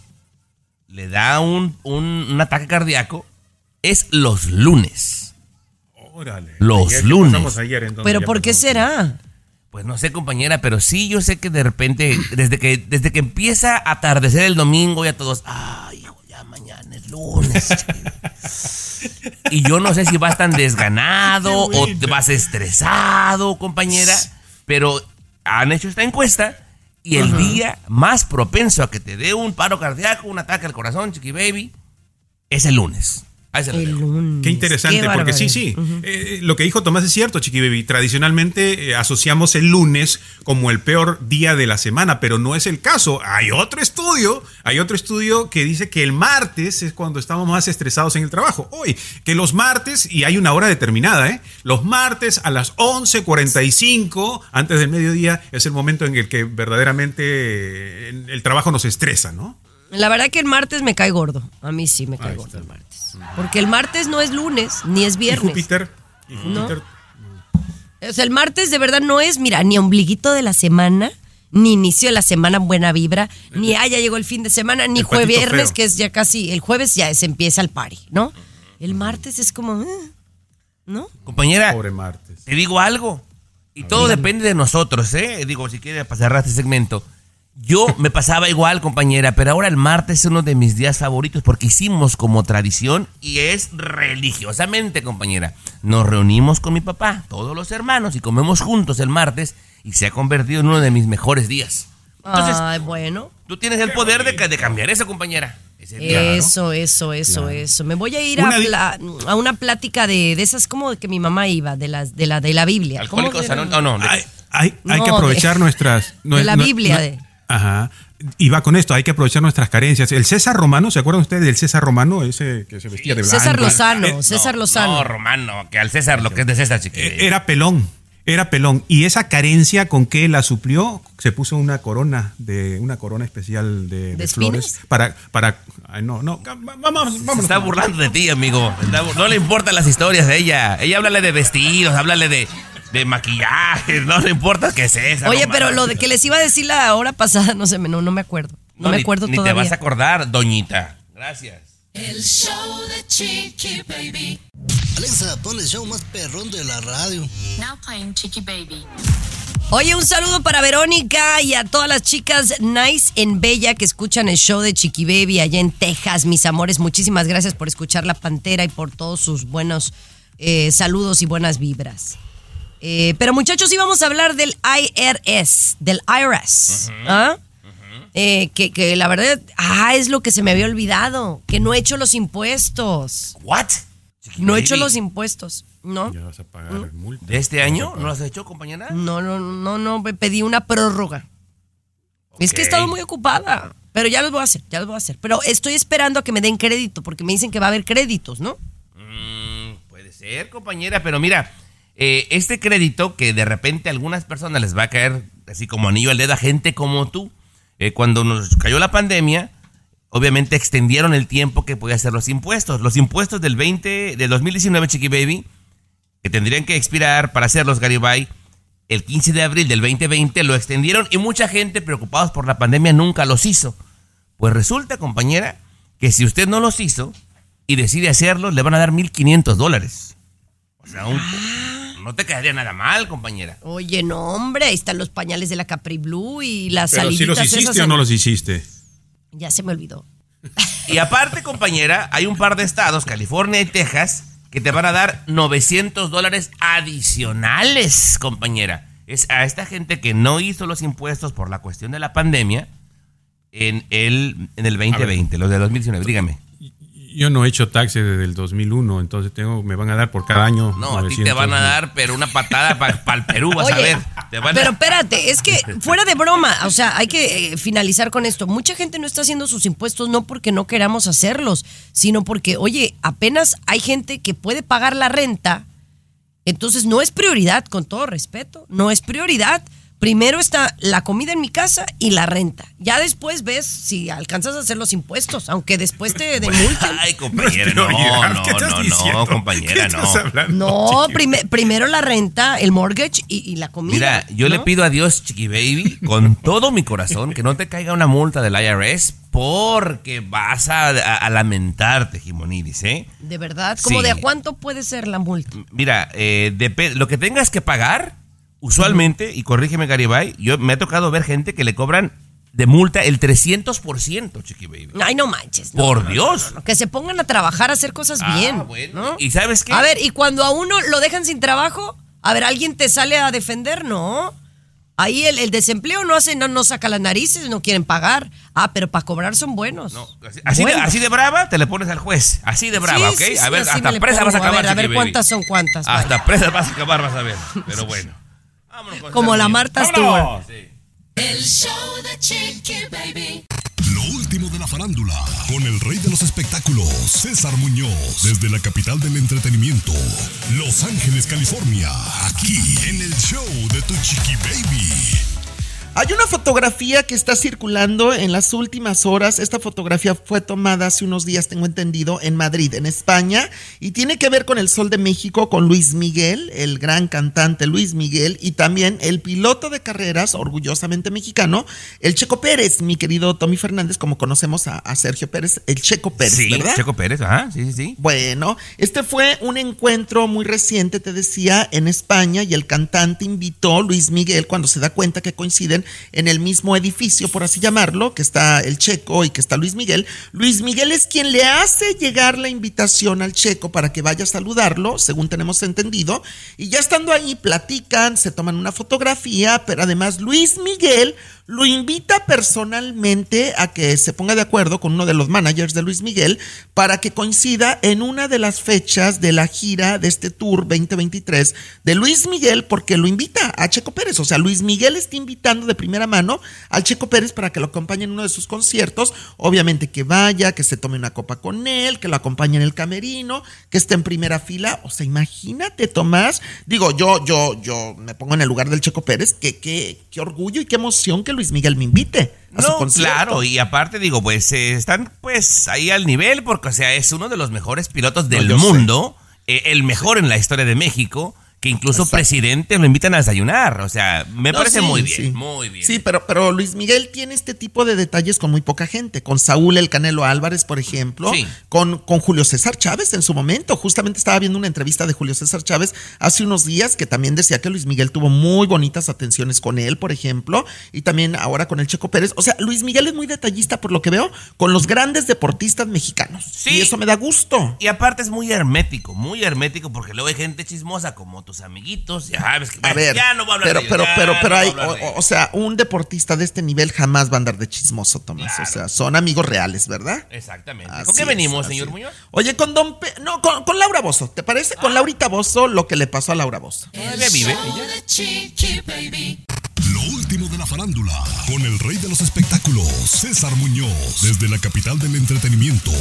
le da un, un- un ataque cardíaco es los lunes. Órale. Los Ayer, ¿qué lunes. ayer, entonces? Pero ¿por qué será? Pues no sé, compañera, pero sí yo sé que de repente, desde que, desde que empieza a atardecer el domingo, ya todos, ay, hijo, ya mañana es lunes. y yo no sé si vas tan desganado o te vas estresado, compañera, pero han hecho esta encuesta y el Ajá. día más propenso a que te dé un paro cardíaco, un ataque al corazón, chiqui baby, es el lunes. Se lo dejo. Qué interesante, Qué porque sí, sí. eh, lo que dijo Tomás es cierto, Chiqui Baby. Tradicionalmente eh, asociamos el lunes como el peor día de la semana, pero no es el caso. Hay otro estudio, hay otro estudio que dice que el martes es cuando estamos más estresados en el trabajo. Hoy, que los martes, y hay una hora determinada, ¿eh? Los martes a las 11.45, antes del mediodía, es el momento en el que verdaderamente eh, el trabajo nos estresa, ¿no? La verdad que el martes me cae gordo. A mí sí me cae gordo el martes. Porque el martes no es lunes, ni es Y viernes. Júpiter. y No. Júpiter O sea, el martes de verdad no es, mira, ni ombliguito de la semana, ni inicio de la semana buena vibra, ni ah, ya llegó el fin de semana, ni El jueves patito viernes, feo. que es ya casi, el jueves ya se empieza el party, ¿no? El martes es como, eh, ¿no? Compañera, Pobre martes. te digo algo. Y todo depende de nosotros, ¿eh? Digo, si quiere pasar este segmento. Yo me pasaba igual, compañera, pero ahora el martes es uno de mis días favoritos porque hicimos como tradición y es religiosamente, compañera. Nos reunimos con mi papá, todos los hermanos, y comemos juntos el martes y se ha convertido en uno de mis mejores días. Entonces, Ay, bueno. tú tienes el poder de, de cambiar eso, compañera. Día. Eso, eso, eso, Claro. eso. Me voy a ir Una a, di- pla- a una plática de, de esas como que mi mamá iba, de las de la de la Biblia. No, de- Hay, hay No, que aprovechar de- nuestras... de la Biblia, de- Ajá. Y va con esto, hay que aprovechar nuestras carencias. El César Romano, ¿se acuerdan ustedes del César Romano? Ese que se vestía de blanco. César Lozano, Eh, César No, Lozano. No, Romano, que al César, lo que es de César, chiquillo. eh, Era pelón, era pelón. Y esa carencia con que la suplió, se puso una corona, de una corona especial de, de flores. Para, para, ay, no, no, vamos, Se está burlando de ti, amigo. No le importan las historias de ella. Ella háblale de vestidos, háblale de, de maquillaje. No le importa que es esa. Oye, no pero lo de que les iba a decir la hora pasada, no sé, no, no me acuerdo. No, me ni- acuerdo Ni todavía. te vas a acordar, doñita. Gracias. El show de Chiqui Baby. Alexa, pon el show más perrón de la radio. Now playing Chiqui Baby. Oye, un saludo para Verónica y a todas las chicas nice en Bella que escuchan el show de Chiqui Baby allá en Texas, mis amores. Muchísimas gracias por escuchar La Pantera y por todos sus buenos eh, saludos y buenas vibras. Eh, pero muchachos, íbamos a hablar del IRS, del IRS. ¿ah? Eh, que, que la verdad, ah, es lo que se me había olvidado, que no he hecho los impuestos. ¿What? No he hecho los impuestos, ¿no? Ya vas a pagar el multa. ¿De este año? ¿No lo has hecho, compañera? No, no, no, no, me pedí una prórroga. Es que he estado muy ocupada, pero ya los voy a hacer, ya los voy a hacer. Pero estoy esperando a que me den crédito, porque me dicen que va a haber créditos, ¿no? Mm, puede ser, compañera, pero mira, eh, este crédito que de repente a algunas personas les va a caer así como anillo al dedo a gente como tú, eh, cuando nos cayó la pandemia, obviamente extendieron el tiempo que podía hacer los impuestos. Los impuestos del 20, del 2019, Chiqui Baby, que tendrían que expirar para hacerlos, Garibay, el 15 de abril del 2020 lo extendieron y mucha gente preocupados por la pandemia nunca los hizo. Pues resulta, compañera, que si usted no los hizo y decide hacerlos, le van a dar 1.500 dólares. O sea, un- no te caería nada mal, compañera. Oye, no, hombre, ahí están los pañales de la Capri Blue y las Pero si saliditas los hiciste esas o no los hiciste. Ya se me olvidó. Y aparte, compañera, hay un par de estados, California y Texas, que te van a dar 900 dólares adicionales, compañera. Es a esta gente que no hizo los impuestos por la cuestión de la pandemia en el, en el 2020, los de 2019. Dígame. Yo no he hecho taxes desde el 2001, entonces tengo, me van a dar por cada año. No, a ti te van a dar, pero una patada para el Perú, vas a ver. Te van a- Pero espérate, es que fuera de broma, o sea, hay que eh, finalizar con esto. Mucha gente no está haciendo sus impuestos no porque no queramos hacerlos, sino porque, oye, apenas hay gente que puede pagar la renta, entonces no es prioridad, con todo respeto, no es prioridad. Primero está la comida en mi casa y la renta. Ya después ves si alcanzas a hacer los impuestos, aunque después te demulten. Ay, compañera, No no, no, ¿qué estás no, diciendo? no, compañera, ¿Qué no. estás hablando? No, prime- primero la renta, el mortgage y, y la comida. Mira, yo le pido a Dios, Chiqui Baby, con todo mi corazón, que no te caiga una multa del IRS porque vas a, a- a lamentarte, Jimonidis, ¿eh? De verdad, ¿como Sí. de a cuánto puede ser la multa? Mira, eh, lo que tengas que pagar, usualmente, y corrígeme Garibay, yo me ha tocado ver gente que le cobran de multa el 300%, Chiqui Baby. Ay, no manches. no, Por no, no, Dios. no, no, que se pongan a trabajar, a hacer cosas Ah, bien. bueno. ¿no? ¿Y sabes qué? A ver, y cuando a uno lo dejan sin trabajo, a ver, ¿alguien te sale a defender? No. Ahí el, el desempleo no hace, no, no saca las narices, no quieren pagar. Ah, pero para cobrar son buenos. Así, así de, así de brava te le pones al juez. Así de brava, Sí, ¿ok? sí, sí, a ver, hasta presa vas a acabar. A ver, a ver cuántas son cuántas. Hasta vaya. presa vas a acabar, vas a ver. Pero bueno. Como la Marta Stewart. El show de Chiqui Baby. Lo último de la farándula, con el rey de los espectáculos, César Muñoz, desde la capital del entretenimiento, Los Ángeles, California, aquí en el show de Tu Chiqui Baby. Hay una fotografía que está circulando en las últimas horas. Esta fotografía fue tomada hace unos días, tengo entendido, en Madrid, en España, y tiene que ver con el Sol de México, con Luis Miguel, el gran cantante Luis Miguel, y también el piloto de carreras, orgullosamente mexicano, el Checo Pérez, mi querido Tommy Fernández, como conocemos a, a Sergio Pérez, el Checo Pérez, Sí, ¿verdad? Checo Pérez, ajá, sí, sí, sí. Bueno, este fue un encuentro muy reciente, te decía, en España y el cantante invitó Luis Miguel cuando se da cuenta que coinciden en el mismo edificio, por así llamarlo, que está el Checo y que está Luis Miguel. Luis Miguel es quien le hace llegar la invitación al Checo para que vaya a saludarlo, según tenemos entendido, y ya estando ahí platican, se toman una fotografía, pero además Luis Miguel lo invita personalmente a que se ponga de acuerdo con uno de los managers de Luis Miguel para que coincida en una de las fechas de la gira de este tour 2023 de Luis Miguel porque lo invita a Checo Pérez. O sea, Luis Miguel está invitando de primera mano al Checo Pérez para que lo acompañe en uno de sus conciertos. Obviamente que vaya, que se tome una copa con él, que lo acompañe en el camerino, que esté en primera fila. O sea, imagínate, Tomás. Digo, yo, yo, yo me pongo en el lugar del Checo Pérez. Que, qué, qué orgullo y qué emoción que Luis Miguel me invite a No, claro, y aparte digo, pues eh, están pues ahí al nivel porque, o sea, es uno de los mejores pilotos del mundo, eh, el mejor en la historia de México, que incluso Exacto. presidentes lo invitan a desayunar. O sea, me No, parece sí, muy bien, sí. muy bien. Sí, pero, pero Luis Miguel tiene este tipo de detalles con muy poca gente. Con Saúl El Canelo Álvarez, por ejemplo. Sí. Con, con Julio César Chávez en su momento. Justamente estaba viendo una entrevista de Julio César Chávez hace unos días que también decía que Luis Miguel tuvo muy bonitas atenciones con él, por ejemplo. Y también ahora con el Checo Pérez. O sea, Luis Miguel es muy detallista, por lo que veo, con los grandes deportistas mexicanos. Sí. Y eso me da gusto. Y aparte es muy hermético, muy hermético, porque luego hay gente chismosa como tus amiguitos. Ya sabes que A ver, ya no voy a hablar pero, de ellos, pero, pero, no pero hay, o, sea, un deportista de este nivel jamás va a andar de chismoso, Tomás. O sea, son amigos reales, ¿verdad? Exactamente. Así ¿Con qué es, venimos, así señor. Muñoz? Oye, con Don Pe- no, con, con Laura Bozo, ¿te parece? Ah. Con Laurita Bozo lo que le pasó a Laura Bozo. ¿Todavía vive show ella? Lo último de la farándula, con el rey de los espectáculos, César Muñoz, desde la capital del entretenimiento,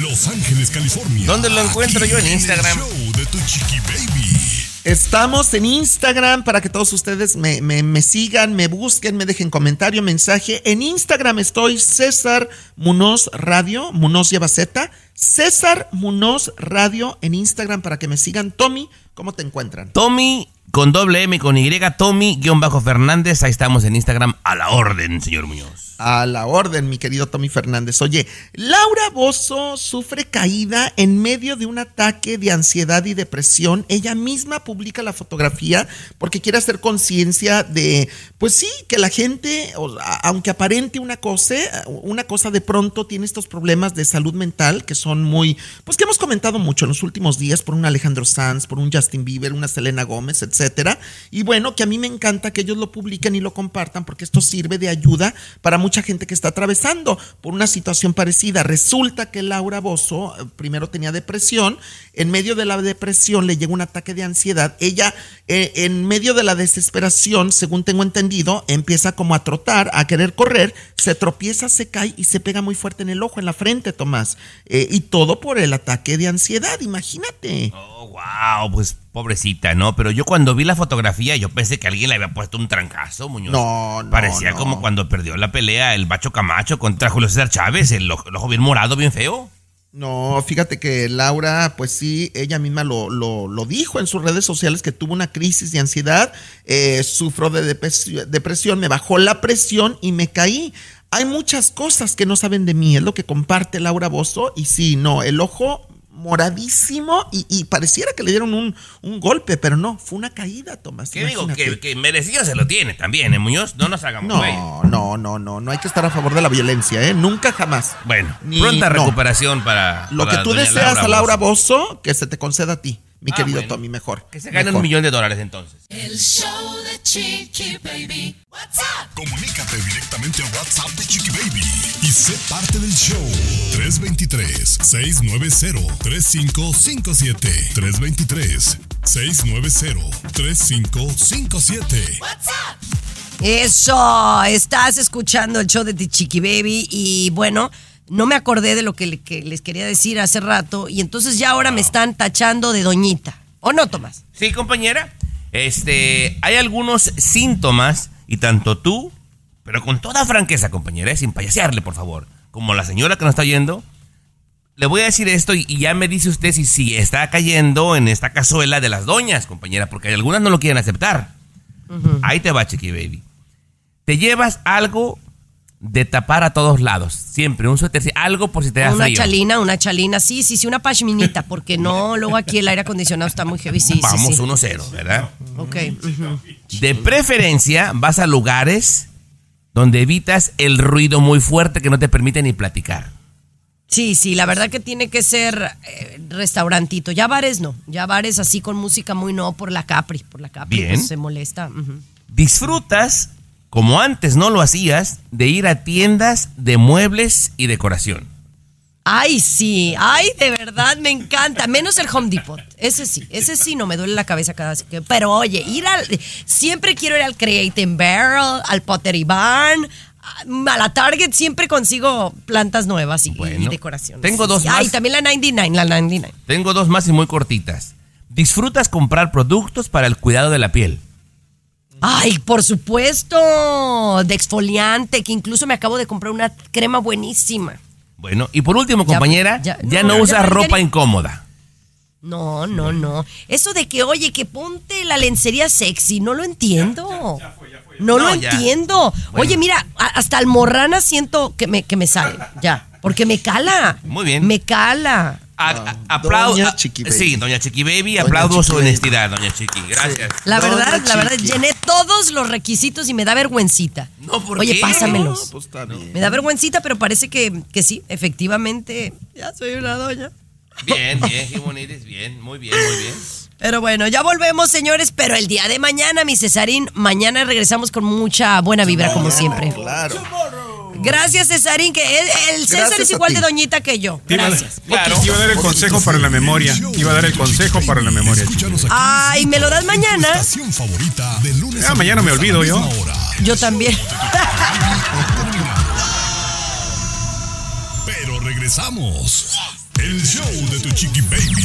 Los Ángeles, California. ¿Dónde lo encuentro yo? En Aquí el Instagram. show de tu chiqui baby. Estamos en Instagram para que todos ustedes me, sigan, me busquen, me dejen comentario, mensaje. En Instagram estoy César Munoz Radio, Munoz lleva Z. César Munoz Radio en Instagram para que me sigan. Tommy, ¿cómo te encuentran? Tommy con doble M con Y, Tommy-Fernández. Ahí estamos en Instagram a la orden, señor Muñoz. A la orden, mi querido Tommy Fernández. Oye, Laura Bozo sufre caída en medio de un ataque de ansiedad y depresión. Ella misma publica la fotografía porque quiere hacer conciencia de, pues sí, que la gente, aunque aparente una cosa, una cosa de pronto tiene estos problemas de salud mental que son muy, pues que hemos comentado mucho en los últimos días por un Alejandro Sanz, por un Justin Bieber, una Selena Gómez, etcétera. Y bueno, que a mí me encanta que ellos lo publiquen y lo compartan porque esto sirve de ayuda para mucha gente que está atravesando por una situación parecida. Resulta que Laura Bozo eh, primero tenía depresión, en medio de la depresión le llega un ataque de ansiedad. Ella, eh, en medio de la desesperación, según tengo entendido, empieza como a trotar, a querer correr, se tropieza, se cae y se pega muy fuerte en el ojo, en la frente, Tomás. Eh, y todo por el ataque de ansiedad, imagínate. Oh, wow, pues pobrecita, ¿no? Pero yo cuando vi la fotografía, yo pensé que alguien le había puesto un trancazo, Muñoz. No, no, Parecía no. como cuando perdió la pelea el Bacho Camacho contra Julio César Chávez, el ojo, el ojo bien morado, bien feo. No, fíjate que Laura, pues sí, ella misma lo, lo, lo dijo en sus redes sociales que tuvo una crisis de ansiedad, eh, sufro de depresión, depresión, me bajó la presión y me caí. Hay muchas cosas que no saben de mí, es lo que comparte Laura Bozo y sí, no, el ojo moradísimo y, y pareciera que le dieron un, un golpe, pero no, fue una caída, Tomás. ¿Qué digo? Que, que merecido se lo tiene también, ¿eh, Muñoz? No nos hagamos güey. No, no, no, no, no hay que estar a favor de la violencia, ¿eh? Nunca jamás. Bueno, Ni- pronta no. recuperación para. Lo para que tú doña deseas a Laura. Bozo, que se te conceda a ti, mi Ah, querido bueno. Tommy, mejor. Que se gane Mejor. un millón de dólares entonces. El show de Chiqui Baby. What's up? Comunícate directamente a WhatsApp de Chiqui Baby y sé parte del show. 323-690-3557. 323-690-3557. What's up? Eso, estás escuchando el show de Chiqui Baby y bueno, no me acordé de lo que, le- que les quería decir hace rato y entonces ya ahora me están tachando de doñita. ¿O no, Tomás? Sí, compañera. Este, hay algunos síntomas y tanto tú, pero con toda franqueza, compañera, eh, sin payasearle, por favor, como la señora que nos está oyendo, le voy a decir esto y, y ya me dice usted si, si está cayendo en esta cazuela de las doñas, compañera, porque algunas no lo quieren aceptar. Ahí te va, Chiqui Baby. Te llevas algo de tapar a todos lados, siempre, un suéter, algo por si te da Una frío. chalina, una chalina, sí, sí, sí, una pashminita, porque no, luego aquí el aire acondicionado está muy heavy, sí, Vamos sí. 1-0, ¿verdad? Ok. De preferencia, vas a lugares donde evitas el ruido muy fuerte que no te permite ni platicar. Sí, sí, la verdad que tiene que ser eh, restaurantito. Ya bares no, ya bares así con música muy no por la Capri, por la Capri Bien. pues, se molesta. Disfrutas, como antes no lo hacías, de ir a tiendas de muebles y decoración. Ay, sí, ay, de verdad me encanta, menos el Home Depot. Ese sí, ese sí no me duele la cabeza cada vez que. Pero oye, ir al siempre quiero ir al Creative Barrel, al Pottery Barn, a la Target siempre consigo plantas nuevas y, decoraciones. tengo dos Sí, más. Ay, también la 99, la 99. Tengo dos más y muy cortitas. Disfrutas comprar productos para el cuidado de la piel. Ay, por supuesto, de exfoliante, que incluso me acabo de comprar una crema buenísima. Bueno, y por último, compañera, ya, ya, no, no, usas ya ropa incómoda. No, no, no. Eso de que, oye, que ponte la lencería sexy, no lo entiendo. No, lo No, ya. entiendo. Bueno. Oye, mira, hasta almorrana siento que me, que me sale, ya. Porque me cala. Muy bien. Me cala. A- a- aplau- Doña Chiqui Baby. Sí, doña Chiqui Baby, Doña aplaudo Chiqui su Baby. honestidad, doña Chiqui. Gracias. La Doña verdad, la verdad, Chiqui. llené todos los requisitos y me da vergüencita. No, ¿por Oye, qué? pásamelos. No, pues está bien. Me da vergüencita, pero parece que, que sí, efectivamente. Ya soy una doña. Bien, bien, qué bonito, bien, muy bien, muy bien. Pero bueno, ya volvemos, señores. Pero el día de mañana, mi Cesarín, mañana regresamos con mucha buena vibra, como siempre. Claro. Gracias, Cesarín, que el, el César Gracias es igual ti. de doñita que yo. Gracias. Claro. Iba a dar el consejo para la memoria. Iba a dar el consejo para la memoria. Ay, ¿me lo das mañana? estación favorita de lunes Ah, mañana me olvido yo. Yo también. Pero regresamos. El show de tu chiqui baby.